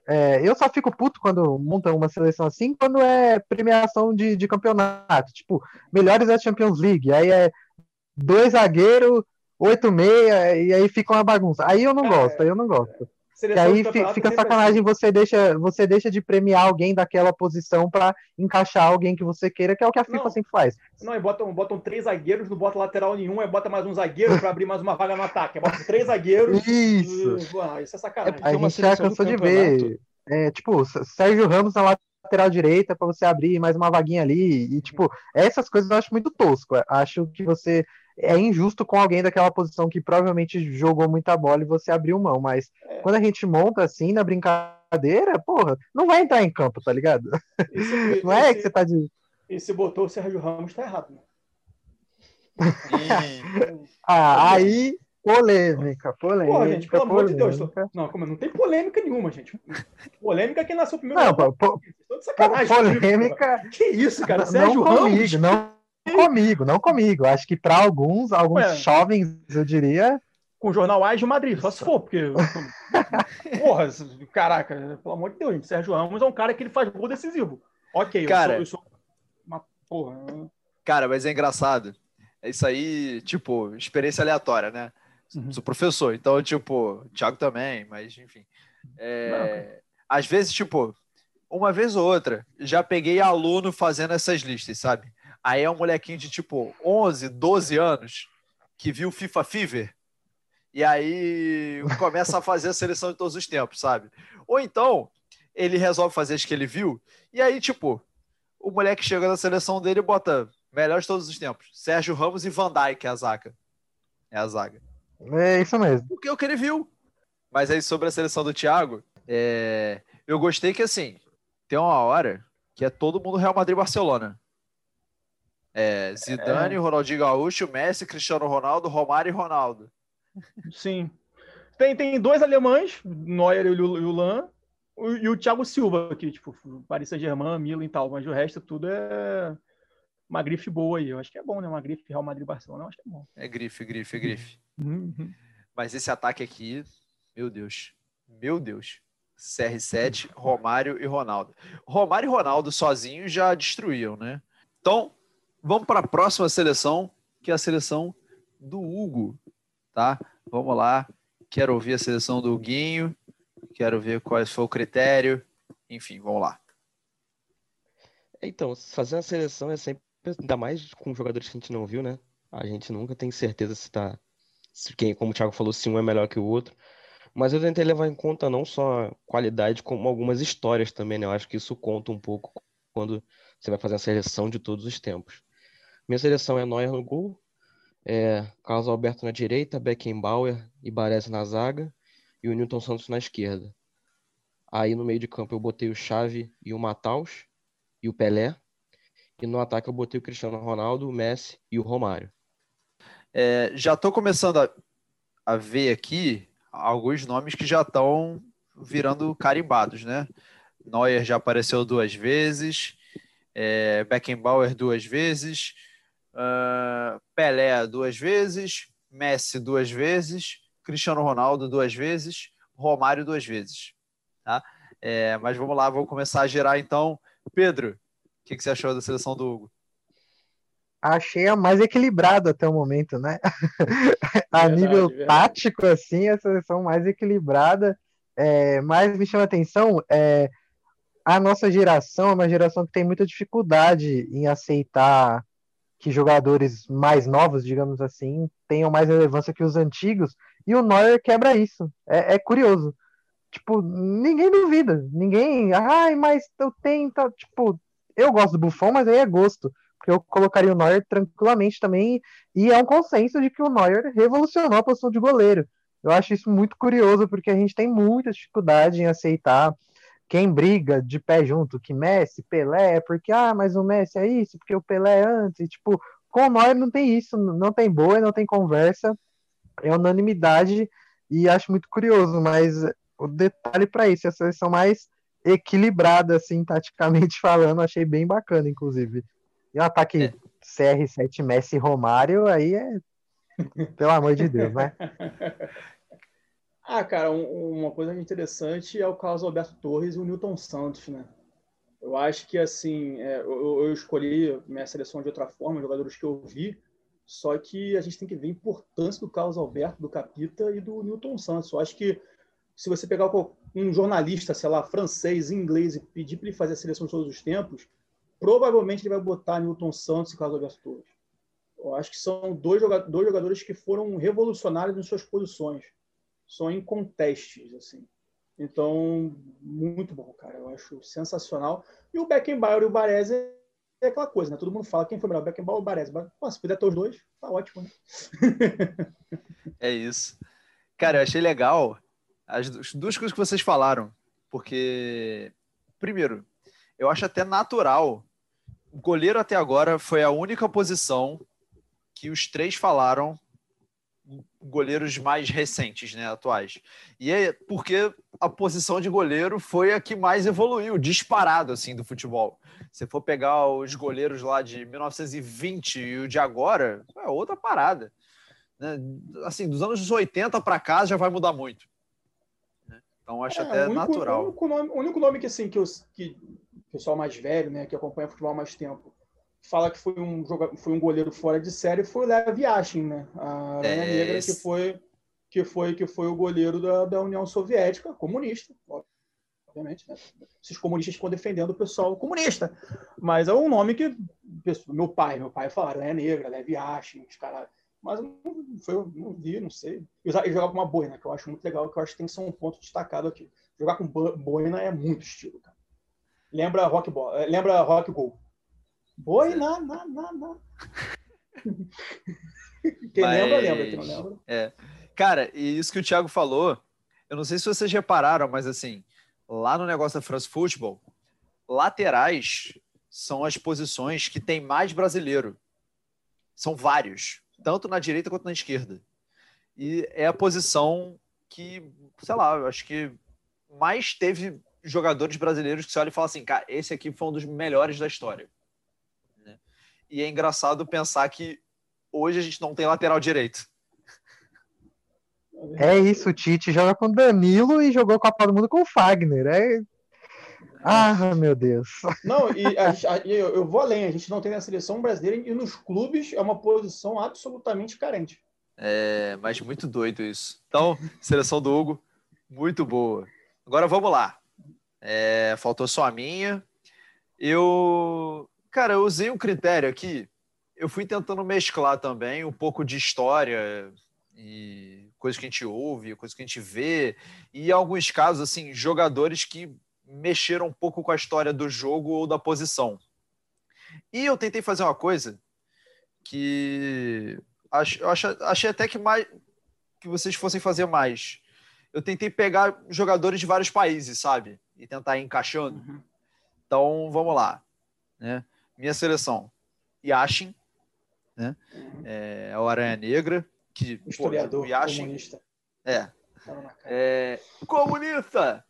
é, eu só fico puto quando montam uma seleção assim, quando é premiação de, de campeonato. Tipo, melhores da Champions League. Aí é dois zagueiros, oito meia, e aí fica uma bagunça. Aí eu não Cara, gosto, aí eu não gosto. Que Seleção aí fica sacanagem, assim. você deixa, você deixa de premiar alguém daquela posição pra encaixar alguém que você queira, que é o que a FIFA Não. sempre faz. Não, e botam, botam três zagueiros, não bota lateral nenhum, aí bota mais um zagueiro para abrir mais uma vaga no ataque. Aí Bota três zagueiros. Isso. e- isso é sacanagem. É A gente já cansou de ver. É, tipo, Sérgio Ramos na lateral direita pra você abrir mais uma vaguinha ali. E, tipo, essas coisas eu acho muito tosco. Eu Acho que você é injusto com alguém daquela posição que provavelmente jogou muita bola e você abriu mão. Mas É. quando a gente monta assim na brincadeira, porra, não vai entrar em campo, tá ligado? E se, Não é e que você tá de. e se botou o Sérgio Ramos, tá errado. Né? Ah, aí. Polêmica, polêmica. Porra, gente, pelo amor de Deus. polêmica. tô- Não, como não tem polêmica nenhuma, gente. Polêmica é quem nasceu primeiro. Não, na po- polêmica. Que isso, cara? Não Sérgio Ramos. comigo, não comigo, não comigo. Acho que para alguns, alguns Ué. jovens, eu diria, com o jornal AIS de Madrid, só se for, porque. Porra, caraca, pelo amor de Deus, gente. Sérgio Ramos é um cara que ele faz gol decisivo. Ok, Cara. eu sou. Eu sou uma porra. Cara, mas é engraçado. É isso aí, tipo, experiência aleatória, né? Uhum. Sou professor, então, tipo, Thiago também, mas enfim. É, às vezes, tipo, uma vez ou outra, já peguei aluno fazendo essas listas, sabe? Aí é um molequinho de tipo 11, 12 anos que viu FIFA Fever e aí começa a fazer a seleção de todos os tempos, sabe? Ou então ele resolve fazer as que ele viu e aí, tipo, o moleque chega na seleção dele e bota melhor de todos os tempos: Sérgio Ramos e Van Dijk, é a zaga. É a zaga. É isso mesmo. Porque é o que ele viu. Mas aí, sobre a seleção do Thiago, é, eu gostei que, assim, tem uma hora que é todo mundo Real Madrid Barcelona. É Zidane, Ronaldinho Gaúcho, Messi, Cristiano Ronaldo, Romário e Ronaldo. Sim. Tem, tem dois alemães, Neuer e o e Lan, e o Thiago Silva, que, tipo, Paris Saint-Germain, Milan e tal, mas o resto tudo é uma grife boa aí. Eu acho que é bom, né? Uma grife Real Madrid Barcelona, eu acho que é bom. É grife, grife, grife. Uhum. Mas esse ataque aqui, meu Deus. Meu Deus. CR7, Romário e Ronaldo. Romário e Ronaldo sozinhos já destruíam, né? Então, vamos para a próxima seleção, que é a seleção do Hugo, tá? Vamos lá. Quero ouvir a seleção do Huguinho. Quero ver qual foi o critério. Enfim, vamos lá. Então, fazer uma seleção é sempre, ainda mais com jogadores que a gente não viu, né? A gente nunca tem certeza se tá, se quem, como o Thiago falou, se um é melhor que o outro. Mas eu tentei levar em conta não só qualidade, como algumas histórias também, né? Eu acho que isso conta um pouco quando você vai fazer a seleção de todos os tempos. Minha seleção é Neuer no gol, é Carlos Alberto na direita, Beckenbauer e Baresi na zaga e o Newton Santos na esquerda. Aí no meio de campo eu botei o Xavi e o Mataus e o Pelé. E no ataque eu botei o Cristiano Ronaldo, o Messi e o Romário. É, já estou começando a, a ver aqui alguns nomes que já estão virando carimbados, né? Neuer já apareceu duas vezes, é, Beckenbauer duas vezes, ah, Pelé duas vezes, Messi duas vezes, Cristiano Ronaldo duas vezes, Romário duas vezes. Tá? É, mas vamos lá, vou começar a gerar então. Pedro, o que, que você achou da seleção do Hugo? Achei a mais equilibrada até o momento, né? a Verdade, nível verdade. tático, assim, a seleção mais equilibrada. É, mas me chama a atenção é, a nossa geração é uma geração que tem muita dificuldade em aceitar que jogadores mais novos, digamos assim, tenham mais relevância que os antigos, e o Neuer quebra isso. É, é curioso. Tipo, ninguém duvida, ninguém. Ai, mas eu tenho. tá", Tipo, eu gosto do Buffon, mas aí é gosto. Porque eu colocaria o Neuer tranquilamente também. E é um consenso de que o Neuer revolucionou a posição de goleiro. Eu acho isso muito curioso, porque a gente tem muita dificuldade em aceitar quem briga de pé junto, que Messi, Pelé, porque, ah, mas o Messi é isso, porque o Pelé é antes. E, tipo, com o Neuer não tem isso, não tem boa, não tem conversa, é unanimidade, e acho muito curioso, mas o detalhe para isso, é a seleção mais equilibrada, assim, taticamente falando, achei bem bacana, inclusive. E o ataque É. CR7, Messi Romário, aí é. Pelo amor de Deus, né? Ah, cara, um- uma coisa interessante é o Carlos Alberto Torres e o Newton Santos, né? Eu acho que, assim, é, eu, eu escolhi minha seleção de outra forma, jogadores que eu vi, só que a gente tem que ver a importância do Carlos Alberto, do Capita e do Newton Santos. Eu acho que se você pegar um jornalista, sei lá, francês, inglês, e pedir para ele fazer a seleção de todos os tempos, provavelmente ele vai botar Newton Santos e Carlos Alberto Torres. Eu acho que são dois jogadores que foram revolucionários em suas posições são incontestes, assim. Então, muito bom, cara. Eu acho sensacional. E o Beckenbauer e o Baresi é aquela coisa, né? Todo mundo fala quem foi melhor, Beckenbauer ou o Baresi. Mas, se puder ter os dois, tá ótimo, né? É isso. Cara, eu achei legal as duas coisas que vocês falaram, porque, primeiro, eu acho até natural. O goleiro até agora foi a única posição que os três falaram goleiros mais recentes, né, atuais. E é porque a posição de goleiro foi a que mais evoluiu, disparado assim do futebol. Se for pegar os goleiros lá de 1920 e o de agora, é outra parada né? Assim, dos anos 80 para cá já vai mudar muito. né? Então acho É, até único, natural. O único nome, o único nome que, assim, que, eu, que o pessoal mais velho, né, que acompanha futebol há mais tempo, fala que foi um, joga, foi um goleiro fora de série foi o Lev Yashin, né? A Aranha É, Negra, que foi, que foi que foi o goleiro da, da União Soviética, comunista, obviamente, né? Esses comunistas ficam defendendo o pessoal comunista. Mas é um nome que meu pai, meu pai falaram, Aranha Negra, Lev Yashin, os caras. Mas não, foi, não vi, não sei. Eu jogava com uma boina, que eu acho muito legal, que eu acho que tem que ser um ponto destacado aqui. Jogar com bo- boina é muito estilo, cara. Lembra rock, lembra rock Go. Boina, na, na, na. Quem Mas- lembra, lembra. Quem não lembra. É. Cara, e isso que o Thiago falou, eu não sei se vocês repararam, mas assim, lá no negócio da France Football, laterais são as posições que tem mais brasileiro. São vários, tanto na direita quanto na esquerda. E é a posição que, sei lá, eu acho que mais teve jogadores brasileiros que você olha e fala assim, cara, esse aqui foi um dos melhores da história. E é engraçado pensar que hoje a gente não tem lateral direito. É isso, o Tite joga com Danilo e jogou a Copa do Mundo com o Fagner. É... Ah, meu Deus. Não, e a- a- eu, eu vou além. A gente não tem na seleção brasileira e nos clubes é uma posição absolutamente carente. É, mas muito doido isso. Então, seleção do Hugo, muito boa. Agora vamos lá. É, faltou só a minha. Eu, cara, eu usei um critério aqui. Eu fui tentando mesclar também um pouco de história e coisas que a gente ouve, coisas que a gente vê, e em alguns casos, assim, jogadores que mexeram um pouco com a história do jogo ou da posição. E eu tentei fazer uma coisa que eu ach- achei até que mais que vocês fossem fazer mais. Eu tentei pegar jogadores de vários países, sabe? E tentar ir encaixando. Então, vamos lá. Né? Minha seleção. Yashin, né? É, o Aranha Negra, que pô, Historiador, o Yashin, comunista. é, é, comunista,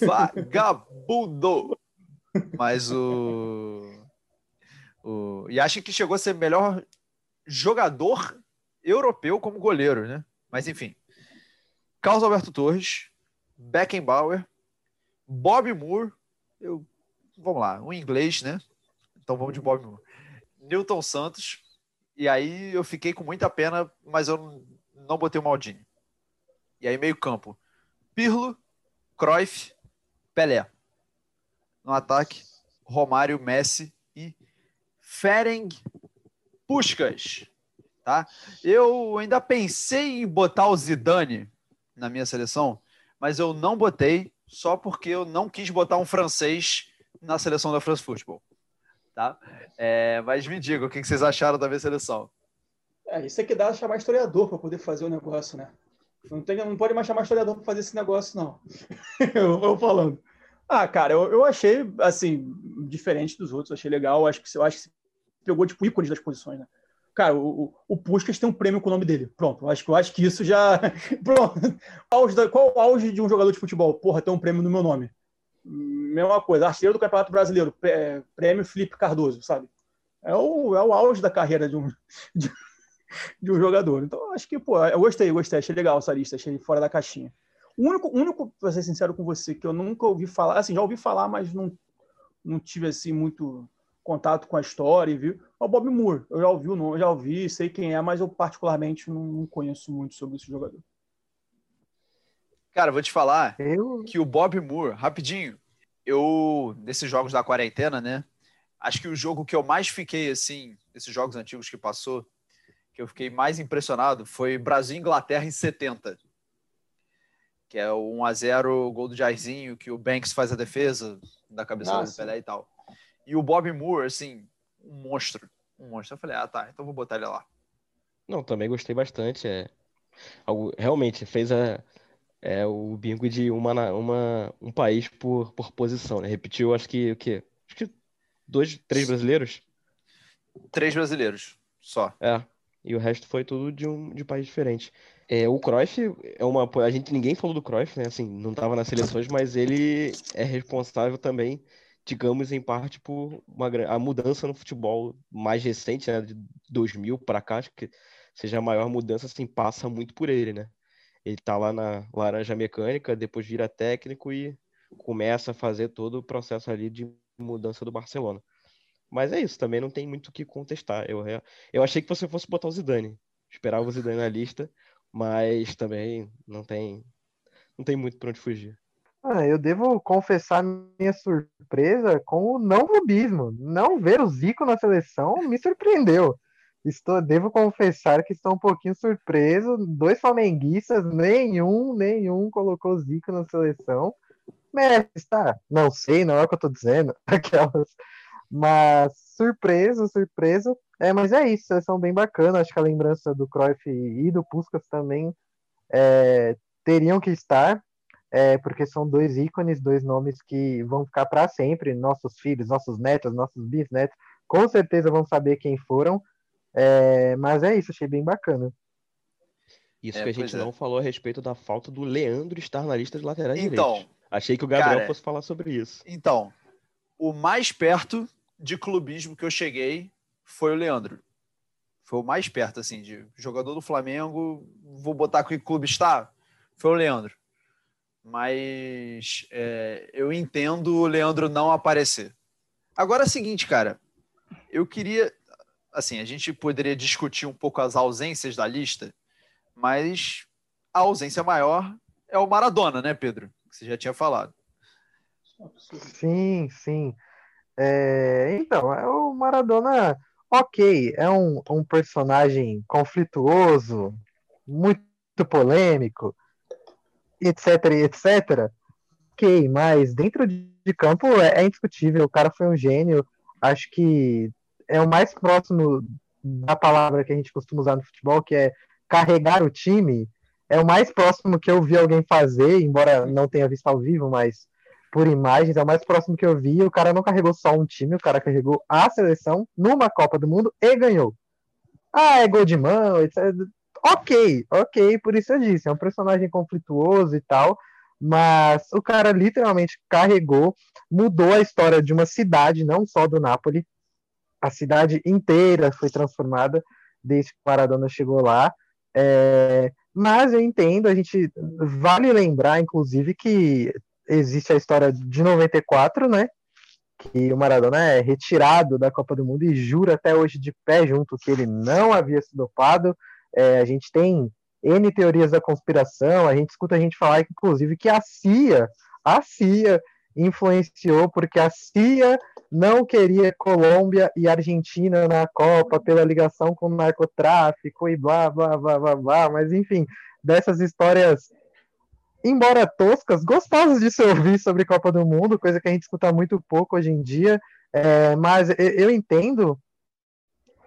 vagabundo. Mas o o Yashin que chegou a ser melhor jogador europeu como goleiro, né? Mas enfim. Carlos Alberto Torres, Beckenbauer, Bob Moore, eu vamos lá, um inglês, né? Então vamos de Bob Moore. Newton Santos, e aí eu fiquei com muita pena, mas eu não- botei o Maldini. E aí meio campo. Pirlo, Cruyff, Pelé. No ataque, Romário, Messi e Ferenc Puskas. Tá? Eu ainda pensei em botar o Zidane na minha seleção, mas eu não botei só porque eu não quis botar um francês na seleção da France Football. Tá? É, mas me diga, o que vocês acharam da minha seleção? É, isso é que dá chamar historiador para poder fazer o negócio, né? Não, tem, não pode mais chamar historiador para fazer esse negócio, não. eu vou falando. Ah, cara, eu, eu achei, assim, diferente dos outros, achei legal. Acho que, eu acho que pegou, tipo, ícones das posições, né? Cara, o, o, Puskas tem um prêmio com o nome dele. Pronto, eu acho, eu acho que isso já. Pronto. Qual o auge de um jogador de futebol? Porra, tem um prêmio no meu nome. Mesma coisa, artilheiro do Campeonato Brasileiro, pré- prêmio Felipe Cardoso, sabe? É o, é o auge da carreira de um, de, de um jogador. Então, acho que, pô, eu gostei, gostei, achei legal essa lista, achei fora da caixinha. O único, único, pra ser sincero com você, que eu nunca ouvi falar, assim, já ouvi falar, mas não, não tive, assim, muito contato com a história, viu? É o Bob Moore. Eu já ouvi o nome, já ouvi, sei quem é, mas eu particularmente não, não conheço muito sobre esse jogador. Cara, vou te falar Eu, que o Bob Moore, rapidinho, eu, nesses jogos da quarentena, né? Acho que o jogo que eu mais fiquei, assim, desses jogos antigos que passou, que eu fiquei mais impressionado foi Brasil e Inglaterra em 70. Que é o 1x0, gol do Jairzinho, que o Banks faz a defesa da cabeçada Ah, do. Pelé e tal. E o Bob Moore, assim, um monstro. Um monstro. Eu falei, ah, tá, então vou botar ele lá. Não, também gostei bastante. É, algo, realmente fez a, é, o bingo de uma, uma, um país por, por posição, né? Repetiu, acho que o quê? Acho que dois, três brasileiros. Três brasileiros, só. É. E o resto foi tudo de um de país diferente. É, o Cruyff é uma. A gente ninguém falou do Cruyff, né? Assim, não estava nas seleções, mas ele é responsável também, digamos, em parte por uma, a mudança no futebol mais recente, né? De 2000 para cá, acho que seja a maior mudança, assim, passa muito por ele, né? Ele tá lá na Laranja Mecânica, depois vira técnico e começa a fazer todo o processo ali de mudança do Barcelona. Mas é isso, também não tem muito o que contestar. Eu, eu achei que você fosse botar o Zidane. Esperava o Zidane na lista, mas também não tem, não tem muito para onde fugir. Ah, eu devo confessar minha surpresa com o não rubismo. Não ver o Zico na seleção me surpreendeu. Estou, devo confessar que estou um pouquinho surpreso. Dois flamenguistas, nenhum, nenhum colocou Zico na seleção. Merece estar? Não sei, não é o que eu estou dizendo. Aquelas. Mas surpreso, surpreso. É, mas é isso, seleção bem bacana. Acho que a lembrança do Cruyff e do Puskas também é, teriam que estar é, porque são dois ícones, dois nomes que vão ficar para sempre. Nossos filhos, nossos netos, nossos bisnetos, com certeza vão saber quem foram. É, mas é isso, achei bem bacana. Isso é, que a gente é. não falou a respeito da falta do Leandro estar na lista de laterais então, direitos. Achei que o Gabriel cara, fosse falar sobre isso. Então, o mais perto de clubismo que eu cheguei foi o Leandro. Foi o mais perto, assim, de jogador do Flamengo. Vou botar que clube está? Foi o Leandro mas é, eu entendo o Leandro não aparecer. Agora é o seguinte, cara, eu queria, assim, a gente poderia discutir um pouco as ausências da lista, mas a ausência maior é o Maradona, né, Pedro? Que você já tinha falado. Sim, sim. É, então, é o Maradona, ok, é um, um personagem conflituoso, muito polêmico, etc, etc. Ok, mas dentro de campo é, é indiscutível. O cara foi um gênio. Acho que é o mais próximo da palavra que a gente costuma usar no futebol, que é carregar o time. É o mais próximo que eu vi alguém fazer, embora não tenha visto ao vivo, mas por imagens, é o mais próximo que eu vi. O cara não carregou só um time, o cara carregou a seleção numa Copa do Mundo e ganhou. Ah, é gol de mão, etc ok, ok, por isso eu disse, é um personagem conflituoso e tal, mas o cara literalmente carregou, mudou a história de uma cidade, não só do Napoli, a cidade inteira foi transformada desde que Maradona chegou lá. É, mas eu entendo, a gente vale lembrar, inclusive, que existe a história de 94, né? Que o Maradona é retirado da Copa do Mundo e jura até hoje de pé junto que ele não havia se dopado. É, a gente tem N teorias da conspiração, a gente escuta a gente falar, inclusive, que a CIA, a CIA influenciou, porque a CIA não queria Colômbia e Argentina na Copa pela ligação com o narcotráfico e blá, blá, blá, blá, blá. Mas, enfim, dessas histórias, embora toscas, gostosas de se ouvir sobre Copa do Mundo, coisa que a gente escuta muito pouco hoje em dia. É, mas eu entendo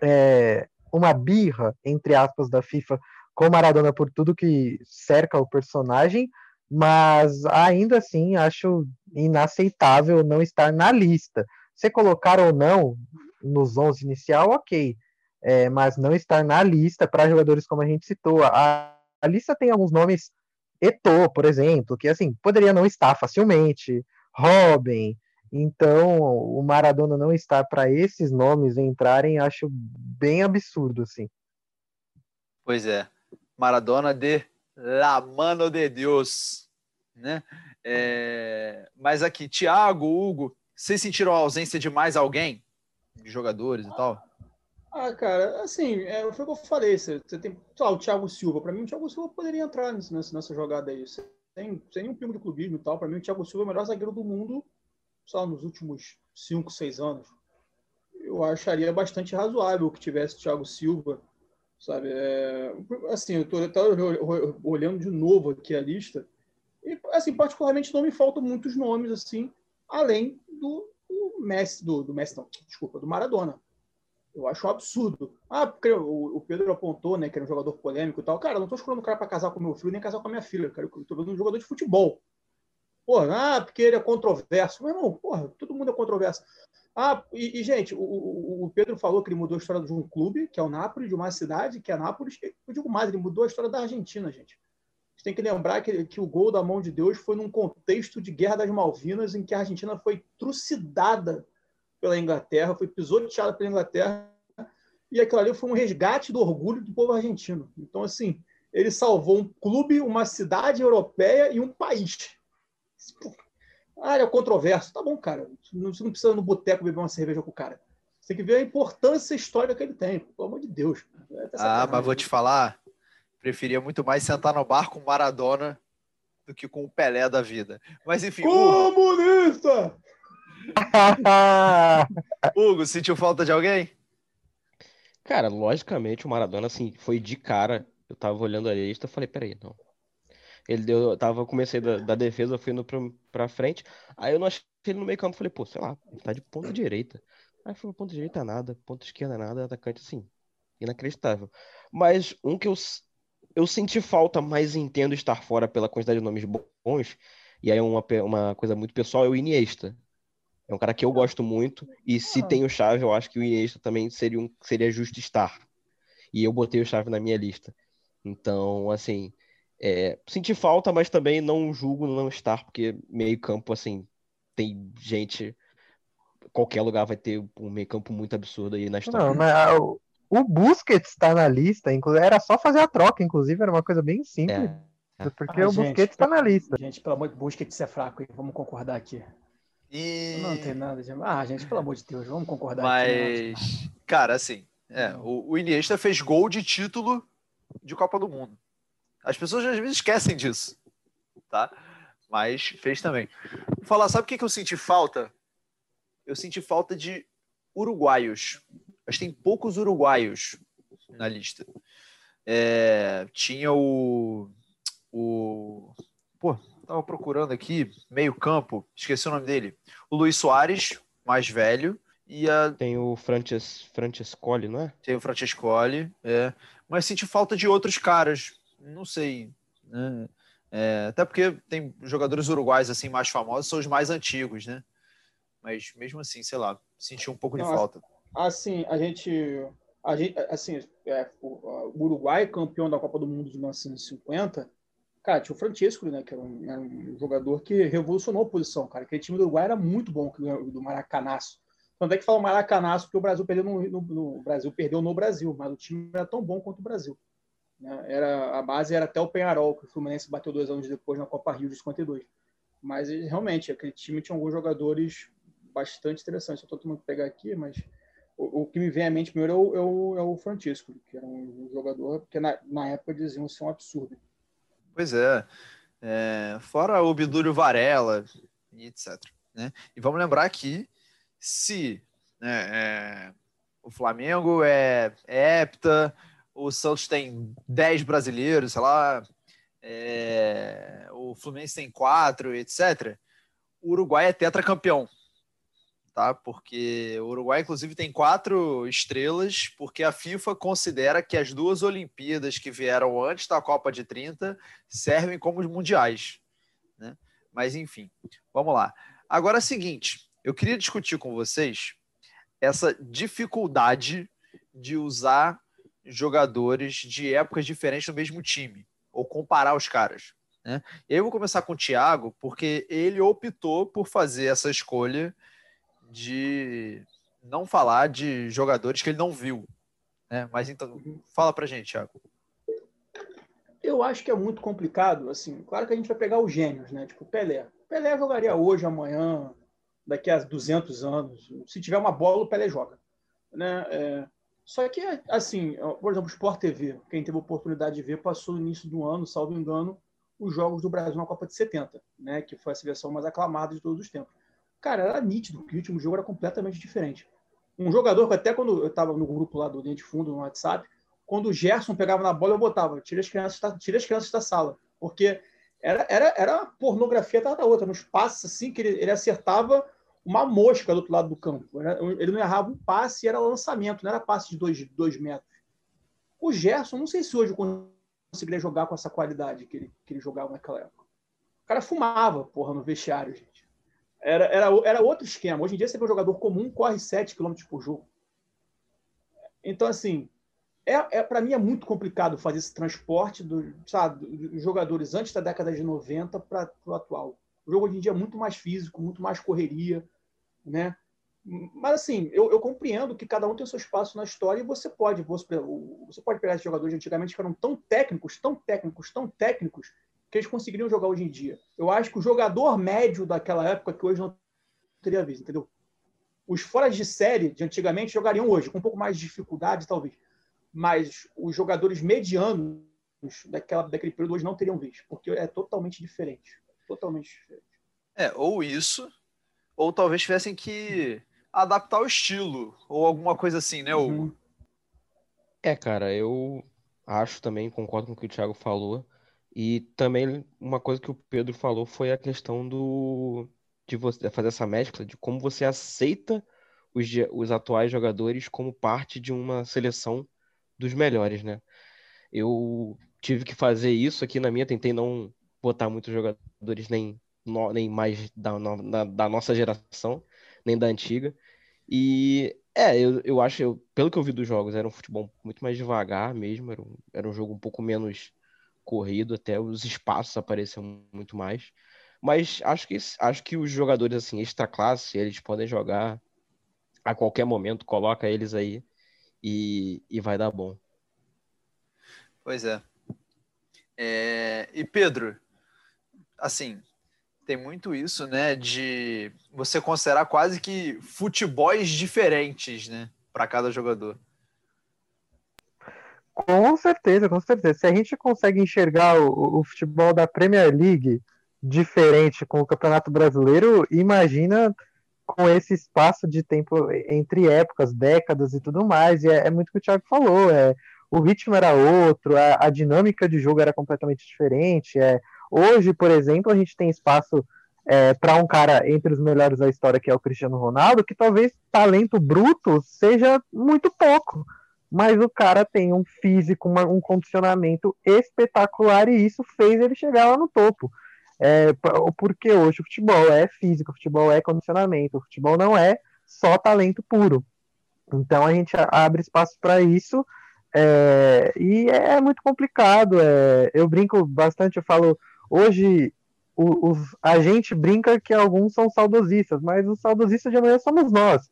é, uma birra, entre aspas, da FIFA com Maradona por tudo que cerca o personagem, mas ainda assim acho inaceitável não estar na lista. Se colocar ou não nos 11 inicial, ok, é, mas não estar na lista para jogadores como a gente citou. A, a lista tem alguns nomes, Eto'o, por exemplo, que assim poderia não estar facilmente, Robin, então, o Maradona não estar para esses nomes entrarem, acho bem absurdo, assim. Pois é. Maradona de La Mano de Deus, né? É... Mas aqui, Thiago, Hugo, vocês sentiram a ausência de mais alguém? De jogadores e tal? Ah, cara, assim, é, foi o que eu falei. Você, você tem lá, o Thiago Silva. Para mim, o Thiago Silva poderia entrar nessa, nessa jogada aí. Sem, sem nenhum primo de clubismo e tal. Para mim, o Thiago Silva é o melhor zagueiro do mundo só nos últimos 5, 6 anos, eu acharia bastante razoável que tivesse Thiago Silva, sabe? É, assim, eu estou olhando de novo aqui a lista e, assim, particularmente não me faltam muitos nomes, assim, além do, do Messi, do, do Messi, não, desculpa, do Maradona. Eu acho um absurdo. Ah, porque o, o Pedro apontou, né, que era um jogador polêmico e tal. Cara, eu não estou escolhendo o cara para casar com meu filho, nem casar com a minha filha, cara. Eu estou vendo um jogador de futebol. Porra, ah, porque ele é controverso. Meu irmão, porra, todo mundo é controverso. Ah, e, e gente, o, o, o, Pedro falou que ele mudou a história de um clube, que é o Nápoles, de uma cidade, que é Nápoles. Eu digo mais, ele mudou a história da Argentina, gente. Gente tem que lembrar que, que o gol da mão de Deus foi num contexto de Guerra das Malvinas, em que a Argentina foi trucidada pela Inglaterra, foi pisoteada pela Inglaterra, e aquilo ali foi um resgate do orgulho do povo argentino. Então, assim, ele salvou um clube, uma cidade europeia e um país. Ah, é controverso. Tá bom, cara. Você não precisa no boteco beber uma cerveja com o cara. Você tem que ver a importância histórica que ele tem, pelo amor de Deus. É ah, mas vou te falar, preferia muito mais sentar no bar com Maradona do que com o Pelé da vida. Mas enfim. Comunista! Hugo, Hugo sentiu falta de alguém? Cara, logicamente o Maradona, assim, foi de cara. Eu tava olhando a lista e falei, peraí, não. Ele deu, eu tava, comecei da, da defesa, fui indo pra, pra frente. Aí eu não achei ele no meio campo, falei, pô, sei lá, ele tá de ponta direita. Aí foi ponta direita nada, ponta esquerda nada, atacante assim, inacreditável. Mas um que eu, eu senti falta, mas entendo estar fora pela quantidade de nomes bons, e aí é uma, uma coisa muito pessoal, é o Iniesta. É um cara que eu gosto muito, e se ah. tem o Chave, eu acho que o Iniesta também seria, um, seria justo estar. E eu botei o Chave na minha lista. Então, assim, é, senti falta, mas também não julgo não estar, porque meio campo, assim, tem gente. Qualquer lugar vai ter um meio campo muito absurdo aí na história. Não, mas o, Busquets está na lista, era só fazer a troca, inclusive, era uma coisa bem simples. É. Porque ah, o gente, Busquets está na lista. Gente, pelo amor de Deus, Busquets é fraco, hein? vamos concordar aqui. E... Não tem nada de. Ah, gente, pelo amor de Deus, vamos concordar Mas, aqui, cara, assim, é, o, o Iniesta fez gol de título de Copa do Mundo. As pessoas às vezes esquecem disso, tá? Mas fez também. Vou falar, sabe o que, que eu senti falta? Eu senti falta de uruguaios. Mas tem poucos uruguaios na lista. É, tinha o, o. Pô, tava procurando aqui, meio campo, esqueci o nome dele. O Luiz Soares, mais velho. E a... Tem o Frances, Francescoli, não é? Tem o Francescoli, é. Mas senti falta de outros caras não sei. Né? É, até porque tem jogadores uruguais assim mais famosos, são os mais antigos, né? Mas mesmo assim, sei lá, senti um pouco de falta. Assim, a gente, a gente assim, é, o, Uruguai, campeão da Copa do Mundo de 1950, cara, tinha o Francesco, né? Que era um, era um jogador que revolucionou a posição, cara. Aquele time do Uruguai era muito bom, do Maracanaço. Tanto é que fala Maracanaço porque o Brasil perdeu no, no, no Brasil perdeu no Brasil, mas o time era tão bom quanto o Brasil. Né? Era, a base era até o Penharol, que o Fluminense bateu dois anos depois na Copa Rio de 52. Mas realmente, aquele time tinha alguns jogadores bastante interessantes. Eu estou tentando pegar aqui, mas o, o, que me vem à mente primeiro é o, é o, é Francisco, que era um jogador que na, na época diziam ser um absurdo. Pois é. é fora o Bidúrio Varela e etc. Né? E vamos lembrar que se né, é, o Flamengo é, é hepta, o Santos tem 10 brasileiros, sei lá, é, o Fluminense tem 4, etc. O Uruguai é tetracampeão, tá? Porque o Uruguai, inclusive, tem quatro estrelas, porque a FIFA considera que as duas Olimpíadas que vieram antes da Copa de 30 servem como mundiais, né? Mas, enfim, vamos lá. Agora é o seguinte, eu queria discutir com vocês essa dificuldade de usar jogadores de épocas diferentes no mesmo time, ou comparar os caras. Né? Eu vou começar com o Thiago, porque ele optou por fazer essa escolha de não falar de jogadores que ele não viu. Né? Mas então, fala pra gente, Thiago. Eu acho que é muito complicado, assim, claro que a gente vai pegar os gênios, né? Tipo, Pelé. Pelé jogaria hoje, amanhã, daqui a 200 anos. Se tiver uma bola, o Pelé joga. Né? É, só que, assim, por exemplo, Sport TV, quem teve a oportunidade de ver, passou no início do ano, salvo engano, os Jogos do Brasil na Copa de 70, né? Que foi a seleção mais aclamada de todos os tempos. Cara, era nítido que o último jogo era completamente diferente. Um jogador que até quando eu estava no grupo lá do Dente Fundo, no WhatsApp, quando o Gerson pegava na bola, eu botava, tira as crianças da, tira as crianças da sala. Porque era, era, era pornografia atrás da outra. Nos passes, assim, que ele, ele acertava uma mosca do outro lado do campo. Ele não errava um passe, era lançamento, não era passe de dois, dois metros. O Gerson, não sei se hoje conseguiria jogar com essa qualidade que ele, que ele jogava naquela época. O cara fumava, porra, no vestiário. Era, era, era outro esquema. Hoje em dia, você vê um jogador comum, corre 7 km por jogo. Então, assim, é, é para mim é muito complicado fazer esse transporte do, sabe, dos jogadores antes da década de 90 para o atual. O jogo hoje em dia é muito mais físico, muito mais correria né? Mas assim, eu, eu, compreendo que cada um tem o seu espaço na história e você pode, você pode pegar esses jogadores antigamente que eram tão técnicos, tão técnicos, tão técnicos, que eles conseguiriam jogar hoje em dia. Eu acho que o jogador médio daquela época que hoje não teria visto, entendeu? os fora de série de antigamente jogariam hoje, com um pouco mais de dificuldade, talvez. Mas os jogadores medianos daquela, daquele período hoje não teriam visto, porque é totalmente diferente. Totalmente diferente. É, ou isso, ou talvez tivessem que adaptar o estilo, ou alguma coisa assim, né, Hugo? Uhum. É, cara, eu acho também, concordo com o que o Thiago falou. E também uma coisa que o Pedro falou foi a questão do de você fazer essa mescla de como você aceita os, os atuais jogadores como parte de uma seleção dos melhores, né? Eu tive que fazer isso aqui na minha, tentei não botar muitos jogadores nem, nem mais da, da, da nossa geração, nem da antiga. E é, eu, eu acho, eu, pelo que eu vi dos jogos, era um futebol muito mais devagar mesmo, era um, era um jogo um pouco menos corrido, até os espaços apareciam muito mais. Mas acho que, acho que os jogadores assim, extra classe, eles podem jogar a qualquer momento, coloca eles aí e, e vai dar bom. Pois é. é. E Pedro, assim, tem muito isso, né, de você considerar quase que futebols diferentes, né, para cada jogador. Com certeza, com certeza. Se a gente consegue enxergar o, o, futebol da Premier League diferente com o Campeonato Brasileiro, imagina com esse espaço de tempo entre épocas, décadas e tudo mais. E é, é muito o que o Thiago falou. É, o ritmo era outro, a, a dinâmica de jogo era completamente diferente. É, Hoje, por exemplo, a gente tem espaço é, para um cara entre os melhores da história, que é o Cristiano Ronaldo, que talvez talento bruto seja muito pouco, mas o cara tem um físico, uma, um condicionamento espetacular e isso fez ele chegar lá no topo. É, porque hoje o futebol é físico, o futebol é condicionamento, o futebol não é só talento puro. Então a gente abre espaço para isso é, e é muito complicado. É, eu brinco bastante, eu falo Hoje, os, a gente brinca que alguns são saudosistas, mas os saudosistas de amanhã somos nós.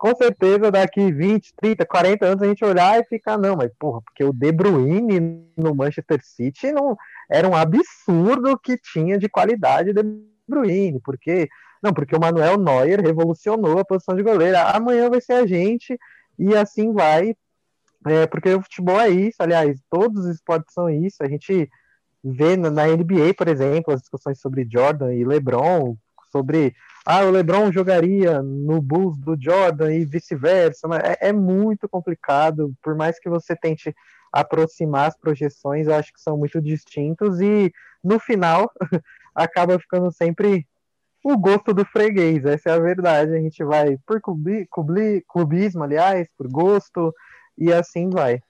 Com certeza, daqui 20, 30, 40 anos, a gente olhar e ficar, não, mas porra, porque o De Bruyne no Manchester City não era um absurdo que tinha de qualidade De Bruyne, porque não, porque o Manuel Neuer revolucionou a posição de goleiro. Amanhã vai ser a gente e assim vai, é, porque o futebol é isso. Aliás, todos os esportes são isso. A gente vê na NBA, por exemplo, as discussões sobre Jordan e LeBron, sobre ah, o LeBron jogaria no Bulls do Jordan e vice-versa. É, é, muito complicado, por mais que você tente aproximar as projeções, eu acho que são muito distintos e no final acaba ficando sempre o gosto do freguês, essa é a verdade. A gente vai por clubi, clubi, clubismo, aliás, por gosto, e assim vai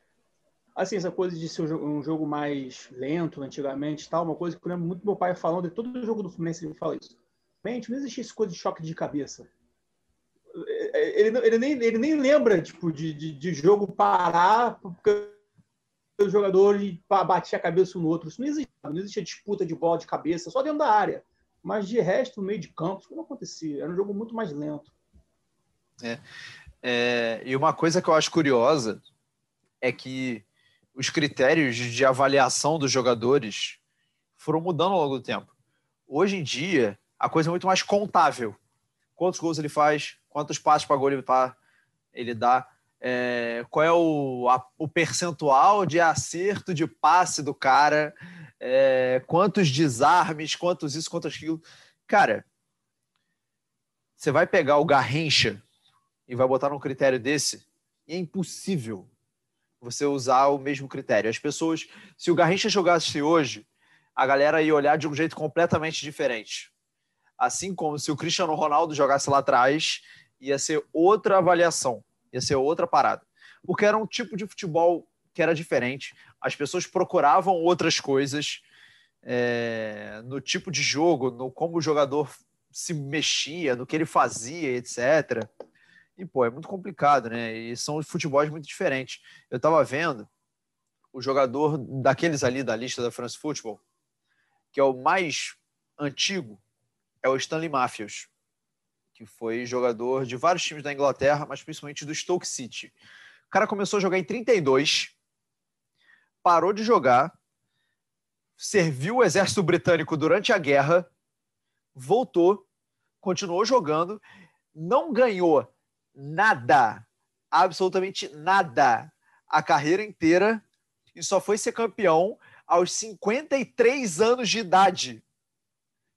assim, essa coisa de ser um jogo mais lento antigamente, tal, uma coisa que eu lembro muito meu pai falando, de todo jogo do Fluminense ele fala isso. Mente, não existe essa coisa de choque de cabeça. Ele, ele, nem, ele nem lembra tipo, de, de, de jogo parar porque o jogador batia a cabeça um no outro. Isso não existe. Não existia disputa de bola de cabeça, só dentro da área. Mas de resto, no meio de campo, isso não acontecia. Era um jogo muito mais lento. É. é e uma coisa que eu acho curiosa é que os critérios de avaliação dos jogadores foram mudando ao longo do tempo. Hoje em dia, a coisa é muito mais contável. Quantos gols ele faz, quantos passos para gol ele, tá, ele dá, é, qual é o, a, o percentual de acerto de passe do cara, é, quantos desarmes, quantos isso, quantos aquilo. Cara, você vai pegar o Garrincha e vai botar num critério desse, e é impossível você usar o mesmo critério. As pessoas, se o Garrincha jogasse hoje, a galera ia olhar de um jeito completamente diferente. Assim como se o Cristiano Ronaldo jogasse lá atrás, ia ser outra avaliação, ia ser outra parada. Porque era um tipo de futebol que era diferente. As pessoas procuravam outras coisas é, no tipo de jogo, no como o jogador se mexia, no que ele fazia, etc. E, pô, é muito complicado, né? E são futebols muito diferentes. Eu tava vendo o jogador daqueles ali da lista da France Football, que é o mais antigo, é o Stanley Matthews, que foi jogador de vários times da Inglaterra, mas principalmente do Stoke City. O cara começou a jogar em 32, parou de jogar, serviu o exército britânico durante a guerra, voltou, continuou jogando não ganhou nada, absolutamente nada, a carreira inteira e só foi ser campeão aos 53 anos de idade.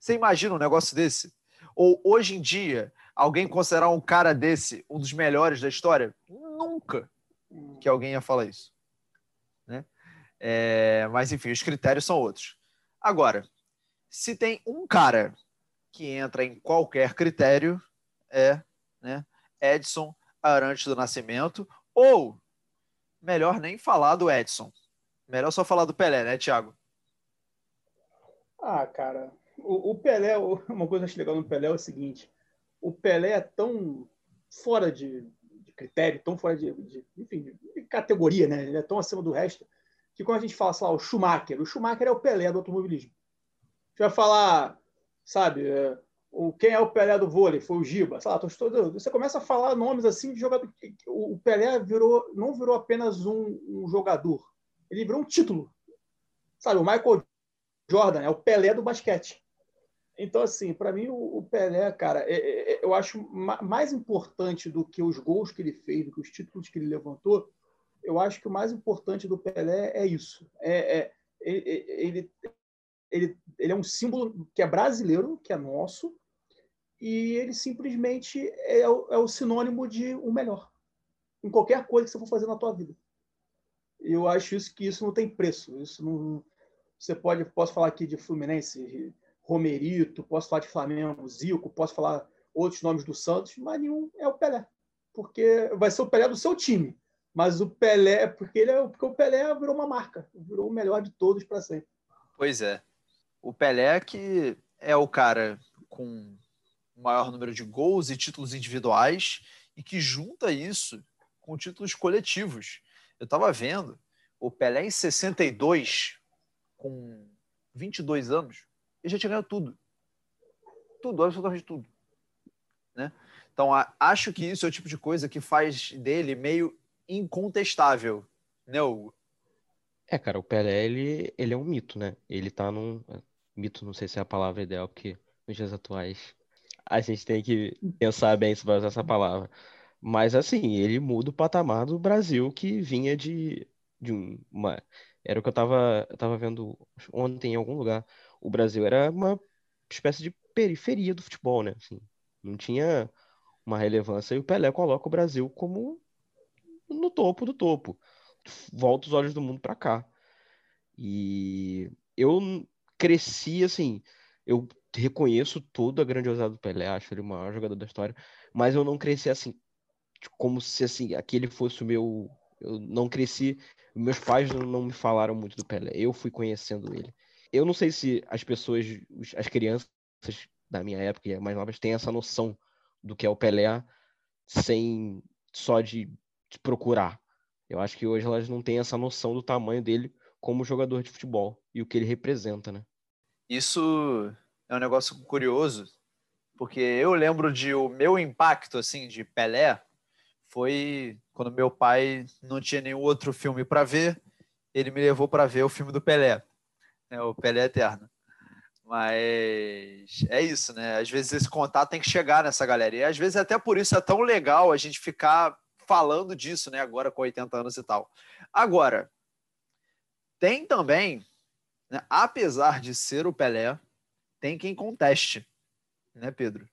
Você imagina um negócio desse? Ou hoje em dia, alguém considerar um cara desse um dos melhores da história? Nunca que alguém ia falar isso. Né? É, mas, enfim, os critérios são outros. Agora, se tem um cara que entra em qualquer critério, é né, Edson Arantes do Nascimento, ou melhor nem falar do Edson. Melhor só falar do Pelé, né, Thiago? Ah, cara, o, o Pelé, uma coisa que eu acho legal no Pelé é o seguinte: o Pelé é tão fora de, de critério, tão fora de, de, enfim, de categoria, né? Ele é tão acima do resto, que quando a gente fala, sei lá, o Schumacher, o Schumacher é o Pelé do automobilismo. A gente vai falar, sabe, é, o, quem é o Pelé do vôlei? Foi o Giba. Sei lá, você começa a falar nomes assim de jogador. O Pelé virou, não virou apenas um, um jogador, ele virou um título. Sabe, o Michael Jordan é o Pelé do basquete. Então, assim, para mim, o Pelé, cara, é, é, é eu acho mais importante do que os gols que ele fez, do que os títulos que ele levantou. Eu acho que o mais importante do Pelé é isso. É, é ele, ele, ele é um símbolo que é brasileiro, que é nosso, e ele simplesmente é o, é o sinônimo de o melhor em qualquer coisa que você for fazer na tua vida. Eu acho isso que isso não tem preço. Isso não. Você pode, posso falar aqui de Fluminense, Romerito, posso falar de Flamengo, Zico, posso falar outros nomes do Santos, mas nenhum é o Pelé, porque vai ser o Pelé do seu time. Mas o Pelé, porque ele é, porque o Pelé virou uma marca, virou o melhor de todos para sempre. Pois é. O Pelé que é o cara com o maior número de gols e títulos individuais e que junta isso com títulos coletivos. Eu estava vendo o Pelé em 62, com 22 anos, ele já tinha tudo. Tudo, absolutamente tudo. Né? Então, acho que isso é o tipo de coisa que faz dele meio incontestável, né, Hugo? É, cara, o Pelé, ele, ele é um mito, né? Ele tá num... Mito, não sei se é a palavra ideal, porque nos dias atuais a gente tem que pensar bem sobre usar essa palavra. Mas, assim, ele muda o patamar do Brasil que vinha de de uma. Era o que eu estava eu tava vendo ontem em algum lugar. O Brasil era uma espécie de periferia do futebol, né? Assim, não tinha uma relevância. E o Pelé coloca o Brasil como no topo do topo. Volta os olhos do mundo para cá. E eu cresci assim. Eu reconheço toda a grandiosidade do Pelé, acho ele o maior jogador da história, mas eu não cresci assim, como se assim, aquele fosse o meu. Eu não cresci meus pais não me falaram muito do Pelé. Eu fui conhecendo ele. Eu não sei se as pessoas, as crianças da minha época e mais novas têm essa noção do que é o Pelé sem só de, de procurar. Eu acho que hoje elas não têm essa noção do tamanho dele como jogador de futebol e o que ele representa, né? Isso é um negócio curioso, porque eu lembro de o meu impacto assim de Pelé foi quando meu pai não tinha nenhum outro filme para ver, ele me levou para ver o filme do Pelé, né, o Pelé Eterno. Mas é isso, né? Às vezes esse contato tem que chegar nessa galera. E às vezes até por isso é tão legal a gente ficar falando disso, né? Agora com 80 anos e tal. Agora, tem também, né, apesar de ser o Pelé, tem quem conteste, né, Pedro?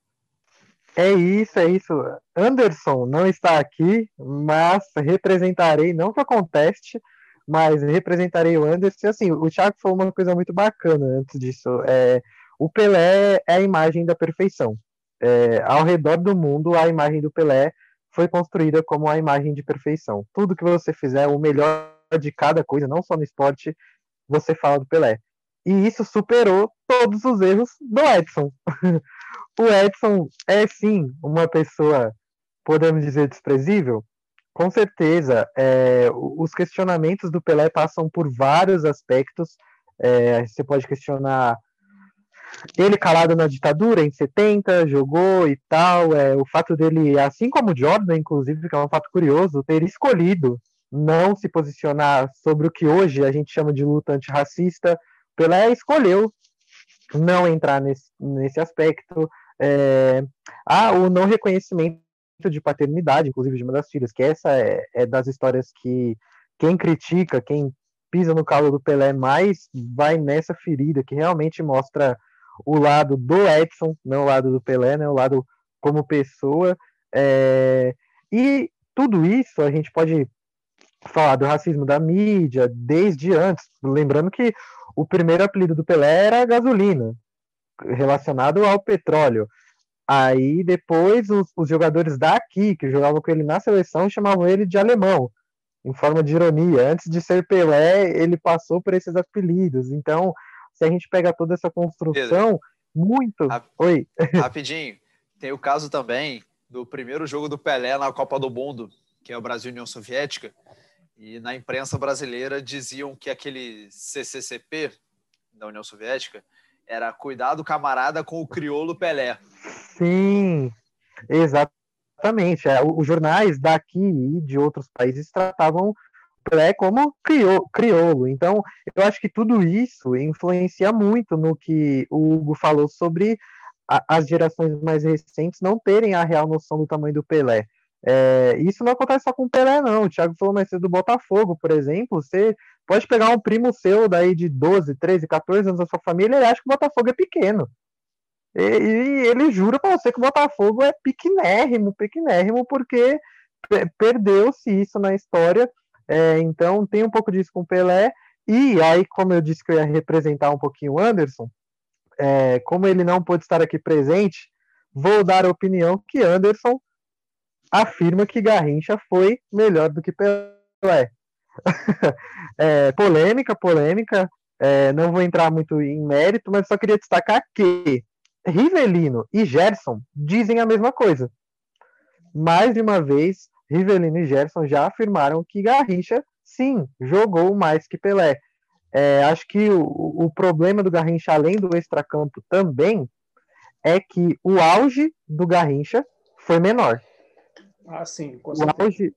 É isso, é isso. Anderson não está aqui, mas representarei, não eu conteste, mas representarei o Anderson. Assim, o Thiago falou uma coisa muito bacana antes disso. É, o Pelé é a imagem da perfeição. É, ao redor do mundo, a imagem do Pelé foi construída como a imagem de perfeição. Tudo que você fizer, o melhor de cada coisa, não só no esporte, você fala do Pelé. E isso superou todos os erros do Edson. o Edson é sim uma pessoa, podemos dizer, desprezível? Com certeza. É, os questionamentos do Pelé passam por vários aspectos. É, você pode questionar ele calado na ditadura em 70, jogou e tal. É, o fato dele, assim como o Jordan, inclusive, que é um fato curioso, ter escolhido não se posicionar sobre o que hoje a gente chama de luta antirracista. Pelé escolheu não entrar nesse, nesse aspecto. É, ah, o não reconhecimento de paternidade, inclusive de uma das filhas, que essa é, é das histórias que quem critica, quem pisa no calo do Pelé mais vai nessa ferida que realmente mostra o lado do Edson, não o lado do Pelé, né, o lado como pessoa. É, e tudo isso a gente pode falar do racismo da mídia desde antes, lembrando que o primeiro apelido do Pelé era gasolina, relacionado ao petróleo. Aí depois os, os, jogadores daqui, que jogavam com ele na seleção, chamavam ele de alemão, em forma de ironia. Antes de ser Pelé, ele passou por esses apelidos. Então, se a gente pega toda essa construção, Pedro, muito. Rap Oi. Rapidinho, tem o caso também do primeiro jogo do Pelé na Copa do Mundo, que é o Brasil União Soviética, e na imprensa brasileira diziam que aquele CCCP da União Soviética era cuidado camarada com o crioulo Pelé. Sim, exatamente. É, os jornais daqui e de outros países tratavam Pelé como crioulo. Então, eu acho que tudo isso influencia muito no que o Hugo falou sobre as gerações mais recentes não terem a real noção do tamanho do Pelé. É, isso não acontece só com o Pelé, não. O Thiago falou mais cedo do Botafogo, por exemplo. Você pode pegar um primo seu daí de 12, 13, 14 anos da sua família e acha que o Botafogo é pequeno. E, e ele jura para você que o Botafogo é pequenérrimo, pequenérrimo, porque perdeu-se isso na história. É, então tem um pouco disso com o Pelé. E aí, como eu disse que eu ia representar um pouquinho o Anderson, é, como ele não pôde estar aqui presente, vou dar a opinião que Anderson afirma que Garrincha foi melhor do que Pelé. é, polêmica, polêmica. É, não vou entrar muito em mérito, mas só queria destacar que Rivelino e Gerson dizem a mesma coisa. Mais de uma vez, Rivelino e Gerson já afirmaram que Garrincha, sim, jogou mais que Pelé. É, acho que o, o problema do Garrincha, além do extracampo também, é que o auge do Garrincha foi menor. Ah, sim, com o auge,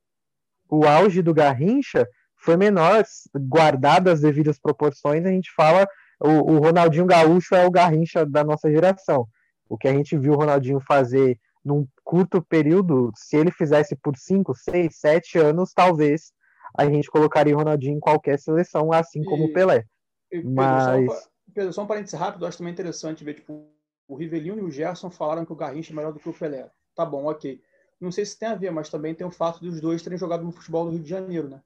o auge do Garrincha foi menor, guardado as devidas proporções, a gente fala o, o Ronaldinho Gaúcho é o Garrincha da nossa geração. O que a gente viu o Ronaldinho fazer num curto período, se ele fizesse por 5, 6, 7 anos, talvez a gente colocaria o Ronaldinho em qualquer seleção, assim e, como o Pelé. E, Pedro, Mas... Só, Pedro, só um parênteses rápido, acho também interessante ver, tipo, o Rivelino e o Gerson falaram que o Garrincha é melhor do que o Pelé. Tá bom, ok. Não sei se tem a ver, mas também tem o fato dos dois terem jogado no futebol do Rio de Janeiro, né?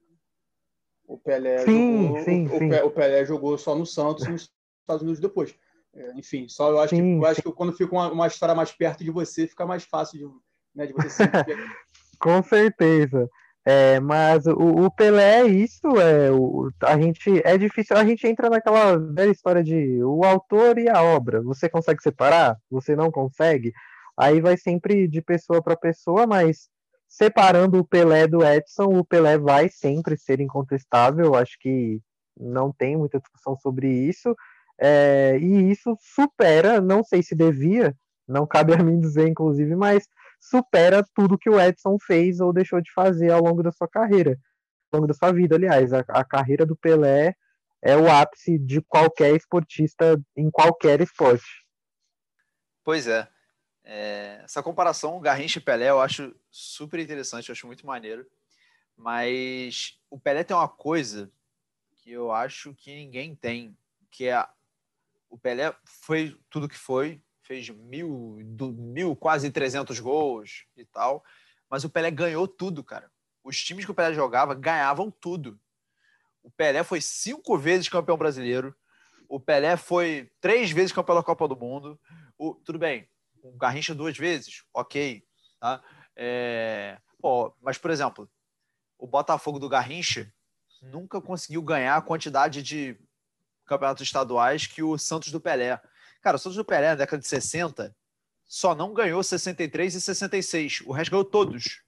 O Pelé, sim, jogou, sim, o, sim. o, Pelé jogou só no Santos e nos Estados Unidos depois. É, enfim, só eu acho, que, eu acho que quando fica uma, uma, história mais perto de você, fica mais fácil de, né, de você Com certeza. É, mas o, o, Pelé é isso, é, o, a gente é difícil, a gente entra naquela velha história de o autor e a obra. Você consegue separar? Você não consegue? Aí vai sempre de pessoa para pessoa, mas separando o Pelé do Edson, o Pelé vai sempre ser incontestável. Acho que não tem muita discussão sobre isso. É, e isso supera, não sei se devia, não cabe a mim dizer, inclusive, mas supera tudo que o Edson fez ou deixou de fazer ao longo da sua carreira, ao longo da sua vida, aliás. A, a carreira do Pelé é o ápice de qualquer esportista em qualquer esporte. Pois é. É, essa comparação Garrincha e Pelé eu acho super interessante, eu acho muito maneiro. Mas o Pelé tem uma coisa que eu acho que ninguém tem, que é o Pelé foi tudo que foi, fez mil, do, mil quase 300 gols e tal, mas o Pelé ganhou tudo, cara. Os times que o Pelé jogava ganhavam tudo. O Pelé foi cinco vezes campeão brasileiro. O Pelé foi três vezes campeão da Copa do Mundo. O, tudo bem, o Garrincha duas vezes, ok. Tá? É, pô, mas, por exemplo, o Botafogo do Garrincha nunca conseguiu ganhar a quantidade de campeonatos estaduais que o Santos do Pelé. Cara, o Santos do Pelé, na década de 60, só não ganhou 63 e 66. O resto ganhou todos.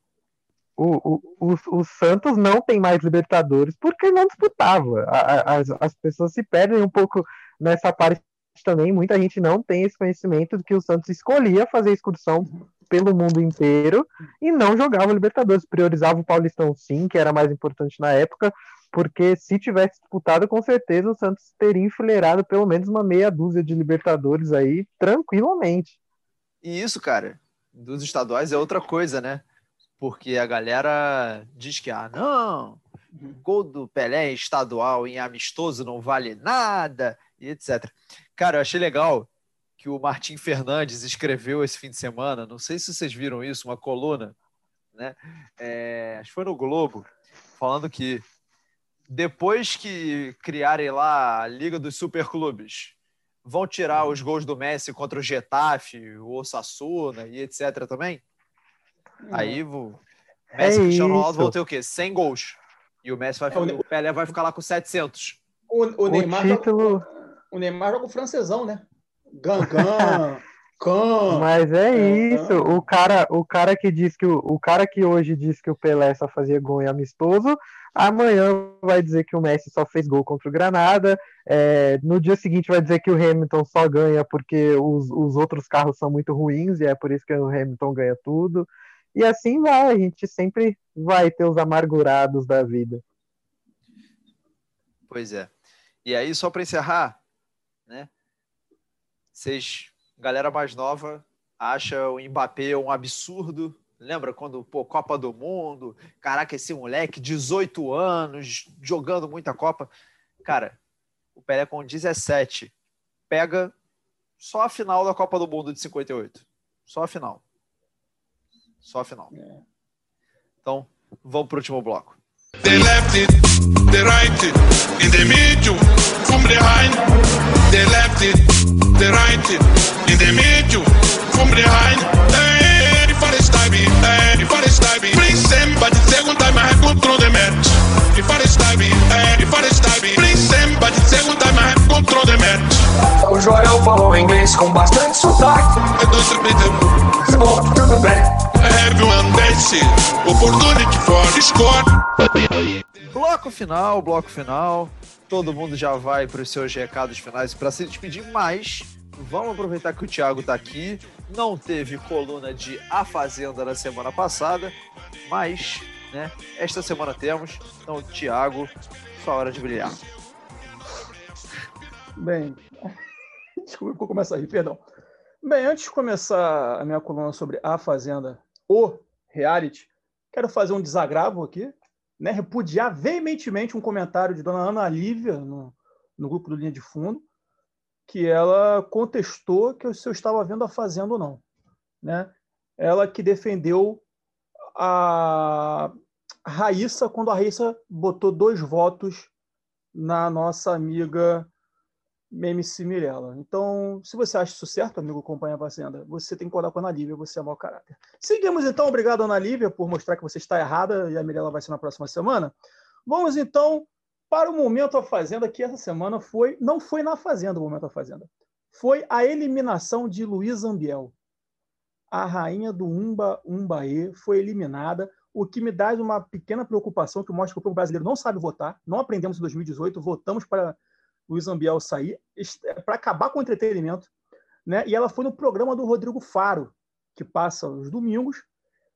O, o, o, o Santos não tem mais Libertadores porque não disputava. As, as pessoas se perdem um pouco nessa parte também muita gente não tem esse conhecimento de que o Santos escolhia fazer excursão pelo mundo inteiro e não jogava Libertadores, priorizava o Paulistão sim, que era mais importante na época, porque se tivesse disputado, com certeza o Santos teria enfileirado pelo menos uma meia dúzia de Libertadores aí tranquilamente. E isso, cara, dos estaduais é outra coisa, né? Porque a galera diz que, ah, não, gol do Pelé estadual em amistoso não vale nada, e etc. Cara, eu achei legal que o Martim Fernandes escreveu esse fim de semana, não sei se vocês viram isso, uma coluna, né? É, acho que foi no Globo, falando que depois que criarem lá a Liga dos Superclubes, vão tirar os gols do Messi contra o Getafe, o Osasuna e etc também? Aí o Messi e É Cristiano Ronaldo vão ter o quê? 100 gols. E o Messi vai É, o- o Pelé vai ficar lá com 700. O, o Neymar joga- título- o Neymar joga o francesão, né? Gangan, Can. Mas é isso. O cara, o cara que diz que o, o cara que hoje diz que o Pelé só fazia gol em amistoso, amanhã vai dizer que o Messi só fez gol contra o Granada. é, no dia seguinte vai dizer que o Hamilton só ganha porque os, os outros carros são muito ruins e é por isso que o Hamilton ganha tudo. E assim vai, a gente sempre vai ter os amargurados da vida. Pois é. E aí, só para encerrar? Vocês, galera mais nova, acha o Mbappé um absurdo. Lembra quando, pô, Copa do Mundo, caraca, esse moleque, 18 anos, jogando muita Copa. Cara, o Pelé com 17 pega só a final da Copa do Mundo de 58. Só a final. Só a final. Então, vamos pro último bloco. They left it, they right it, in the middle, from behind. They left it, they right it, in the middle, from behind. Hey, the stabby, hey, for the stabby. Bring somebody, second time I have control the match. The stabby, hey, for the stabby. Bring somebody, second time I have control the match. O Joel falou inglês com bastante sotaque. I don't speak the Bom, tudo bem. Everyone dance, opportunity for the score. Bloco final, bloco final. Todo mundo já vai para os seus recados finais para se despedir, mas vamos aproveitar que o Thiago está aqui. Não teve coluna de A Fazenda na semana passada, mas né, esta semana temos. Então, Thiago, sua hora de brilhar. Bem, desculpa que eu começo a rir, perdão. Bem, antes de começar a minha coluna sobre a Fazenda, o reality, quero fazer um desagravo aqui, né? Repudiar veementemente um comentário de dona Ana Lívia no, no grupo do Linha de Fundo, que ela contestou que se eu estava vendo a Fazenda ou não, né? Ela que defendeu a Raíssa quando a Raíssa botou dois votos na nossa amiga MC Mirella. Então, se você acha isso certo, amigo acompanha a Fazenda, você tem que concordar com a Ana Lívia, você é mau caráter. Seguimos então, obrigado Ana Lívia por mostrar que você está errada e a Mirella vai ser na próxima semana. Vamos então para o Momento a Fazenda, que essa semana foi, não foi na Fazenda o Momento a Fazenda, foi a eliminação de Luiz Ambiel. A rainha do Umba Umbaê foi eliminada, o que me dá uma pequena preocupação, que mostra que o povo brasileiro não sabe votar. Não aprendemos em 2018, votamos para Luiz Ambiel sair, para acabar com o entretenimento. Né? E ela foi no programa do Rodrigo Faro, que passa os domingos,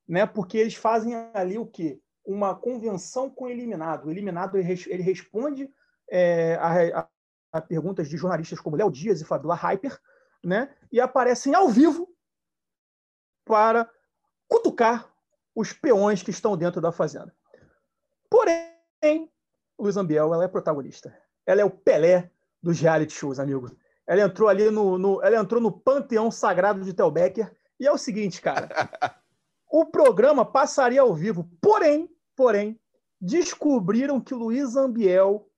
né? porque eles fazem ali o quê? Uma convenção com o eliminado. O eliminado ele, ele responde é, a, a- a perguntas de jornalistas como Léo Dias e Fabiola Hyper, né? e aparecem ao vivo para cutucar os peões que estão dentro da fazenda. Porém, Luiz Ambiel ela é protagonista. Ela é o Pelé dos reality shows, amigo. Ela entrou ali no, no- ela entrou no panteão sagrado de Tel Becker. E é o seguinte, cara. o programa passaria ao vivo. Porém, porém, descobriram que Luiz Ambiel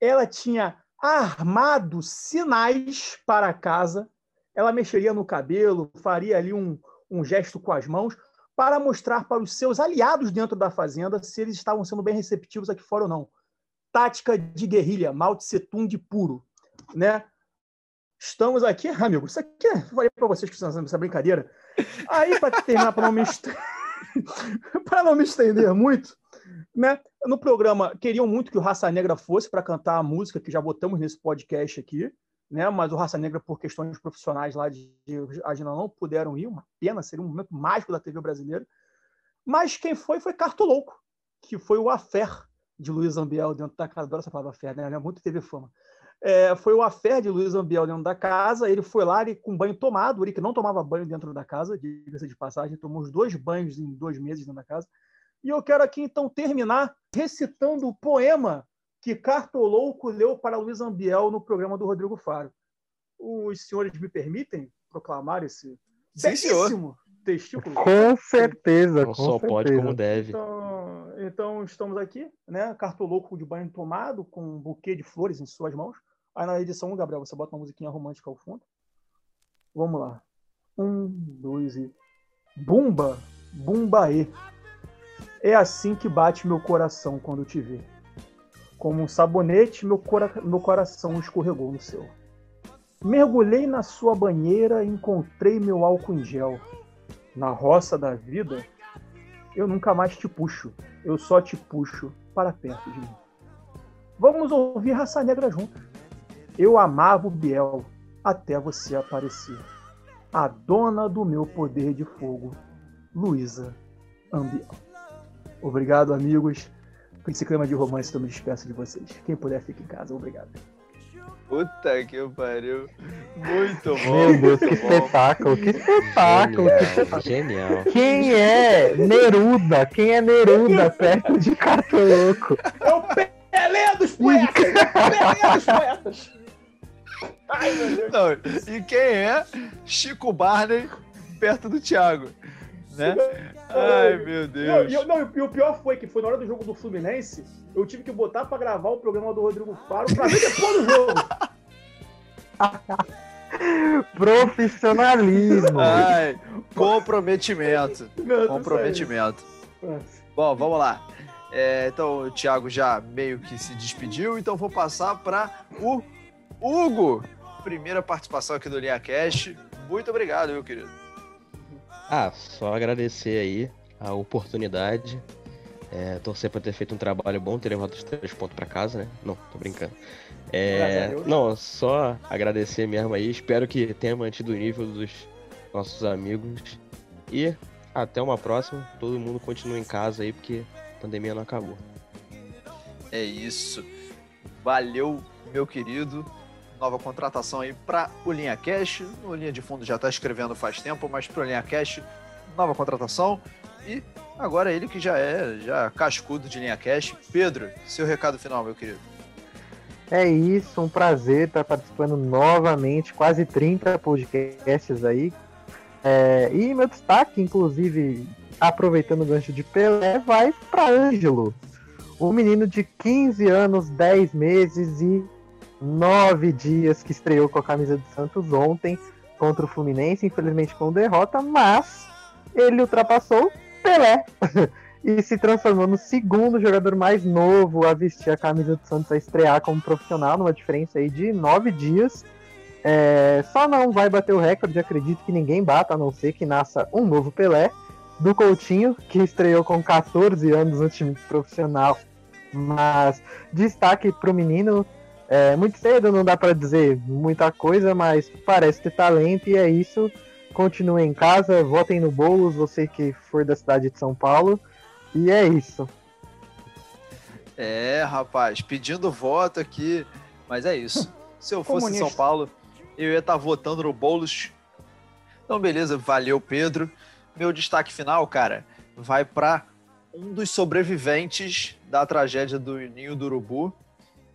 ela tinha armado sinais para casa. Ela mexeria no cabelo, faria ali um, um gesto com as mãos para mostrar para os seus aliados dentro da fazenda se eles estavam sendo bem receptivos aqui fora ou não. Tática de guerrilha, Mao Tse Tung puro, né? Estamos aqui, amigo. Isso aqui, eu falei para vocês que essa essa brincadeira. Aí, para terminar, para não me est- para não me estender muito, né? No programa queriam muito que o Raça Negra fosse para cantar a música que já botamos nesse podcast aqui, né? Mas o Raça Negra por questões profissionais lá de de agenda não puderam ir, uma pena, seria um momento mágico da TV brasileira. Mas quem foi foi Cartolouco, que foi o affair de Luiz Ambiel dentro da casa. Adoro essa palavra affair, né? É muito TV fama. É, foi o afé de Luiz Ambiel dentro da casa. Ele foi lá ele, com banho tomado. Ele que não tomava banho dentro da casa, diga-se de passagem, tomou os dois banhos em dois meses dentro da casa. E eu quero aqui então terminar recitando o poema que Cartolouco leu para Luiz Ambiel no programa do Rodrigo Faro. Os senhores me permitem proclamar esse Sim, senhor. Testículo? Com certeza, com só certeza. pode como deve. Então, então estamos aqui, né? Cartolouco de banho tomado, com um buquê de flores em suas mãos. Aí na edição, Gabriel, você bota uma musiquinha romântica ao fundo. Vamos lá. Um, dois e. Bumba, bumbaê. É assim que bate meu coração quando te vê. Como um sabonete, meu, cora... meu coração escorregou no seu. Mergulhei na sua banheira e encontrei meu álcool em gel. Na roça da vida, eu nunca mais te puxo. Eu só te puxo para perto de mim. Vamos ouvir Raça Negra juntos. Eu amava o Biel até você aparecer. A dona do meu poder de fogo, Luísa Ambiel. Obrigado, amigos. Com esse clima de romance, eu me despeço de vocês. Quem puder, fique em casa. Obrigado. Puta que pariu. Muito bom. Meu Deus, muito que bom. espetáculo, que espetáculo, que espetáculo. Genial. Genial. Quem é Neruda? Quem é Neruda perto de Cartoloco? É o Pelé dos poetas! É o Pelé dos poetas! Ai, meu Deus. Não, e quem é Chico Barney perto do Thiago? Né? Ai, meu Não, Deus. e, não, e o pior foi que foi na hora do jogo do Fluminense, eu tive que botar pra gravar o programa do Rodrigo Faro pra ver depois do jogo. Profissionalismo. Ai, comprometimento. Não, tô Comprometimento. Bom, vamos lá. É, então o Thiago já meio que se despediu, então vou passar para o Hugo. Primeira participação aqui do Linha Cash. Muito obrigado, meu querido. Ah, só agradecer aí a oportunidade. É, torcer por ter feito um trabalho bom, ter levado os três pontos pra casa, né? Não, tô brincando. É, não, só agradecer mesmo aí. Espero que tenha mantido o nível dos nossos amigos. E até uma próxima. Todo mundo continua em casa aí, porque a pandemia não acabou. É isso. Valeu, meu querido. Nova contratação aí para o Linha Cash. O Linha de Fundo já está escrevendo faz tempo, mas para o Linha Cash, nova contratação. E agora ele que já é já cascudo de Linha Cash. Pedro, seu recado final, meu querido. É isso, um prazer estar participando novamente, quase 30 podcasts aí. É, e meu destaque, inclusive, aproveitando o gancho de Pelé, vai para Ângelo. Um menino de 15 anos, 10 meses e 9 dias que estreou com a camisa do Santos ontem contra o Fluminense, infelizmente com derrota, mas ele ultrapassou Pelé e se transformou no segundo jogador mais novo a vestir a camisa do Santos a estrear como profissional, numa diferença aí de nove dias. É, só não vai bater o recorde, acredito que ninguém bata, a não ser que nasça um novo Pelé, do Coutinho, que estreou com 14 anos no time profissional. Mas destaque para o menino, é, muito cedo, não dá para dizer muita coisa, mas parece ter talento e é isso. Continue em casa, votem no Boulos, você que for da cidade de São Paulo. E é isso. É, rapaz, pedindo voto aqui. Mas é isso. Se eu fosse em Comunista. São Paulo, eu ia estar votando no Boulos. Então, beleza, valeu, Pedro. Meu destaque final, cara, vai para um dos sobreviventes da tragédia do Ninho do Urubu,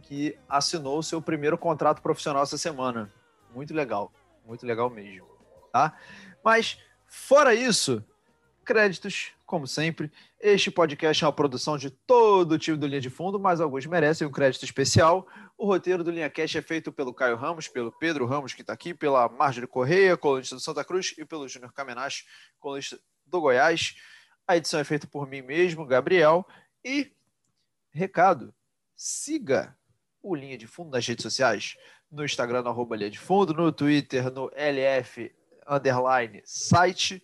que assinou o seu primeiro contrato profissional essa semana. Muito legal, muito legal mesmo, tá? Mas, fora isso, créditos, como sempre. Este podcast é uma produção de todo o time do Linha de Fundo, mas alguns merecem um crédito especial. O roteiro do Linha Cash é feito pelo Caio Ramos, pelo Pedro Ramos, que está aqui, pela Marjorie Correia, colunista do Santa Cruz, e pelo Júnior Kamenashi, colunista do Goiás. A edição é feita por mim mesmo, Gabriel. E, recado, siga o Linha de Fundo nas redes sociais, no Instagram, no arroba Linha de Fundo, no Twitter, no LF, underline, site,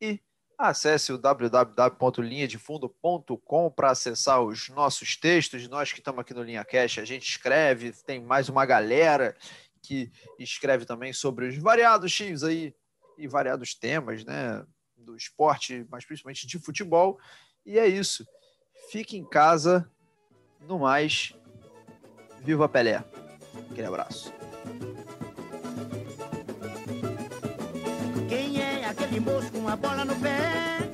e Acesse o www.linhadefundo.com para acessar os nossos textos. Nós que estamos aqui no Linha Cash, a gente escreve, tem mais uma galera que escreve também sobre os variados times aí e variados temas, né, do esporte, mas principalmente de futebol. E é isso. Fique em casa. No mais, viva Pelé. Aquele abraço. É aquele moço com a bola no pé?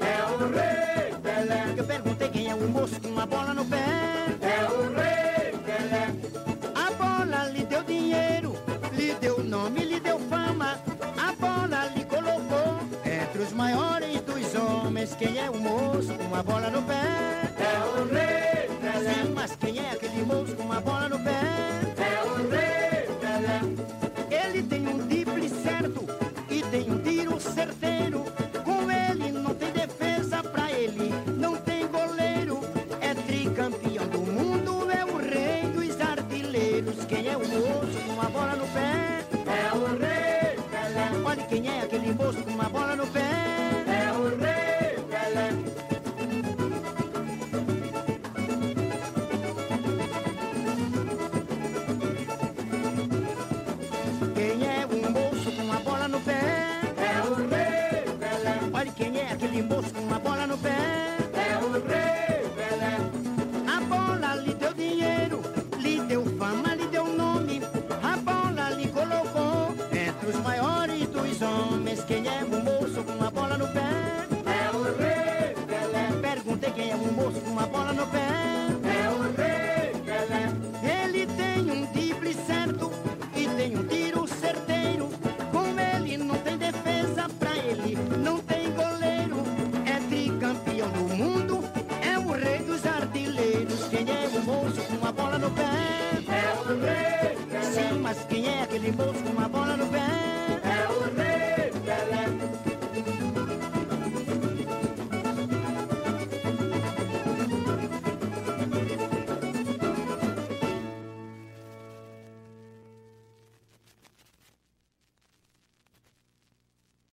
É o Rei Pelé. Eu perguntei quem é o moço com a bola no pé? É o Rei Pelé. A bola lhe deu dinheiro, lhe deu nome, lhe deu fama. A bola lhe colocou entre os maiores dos homens. Quem é o moço com a bola no pé? É o Rei Pelé. Sim, mas quem é aquele moço com a bola no pé? aquele moço com uma bola no pé. É o rei Pelé. A bola lhe deu dinheiro, lhe deu fama, lhe deu nome. A bola lhe colocou entre os maiores dos homens. Quem é o moço com uma bola no pé? É o rei Pelé. Perguntei quem é o moço com uma bola no pé.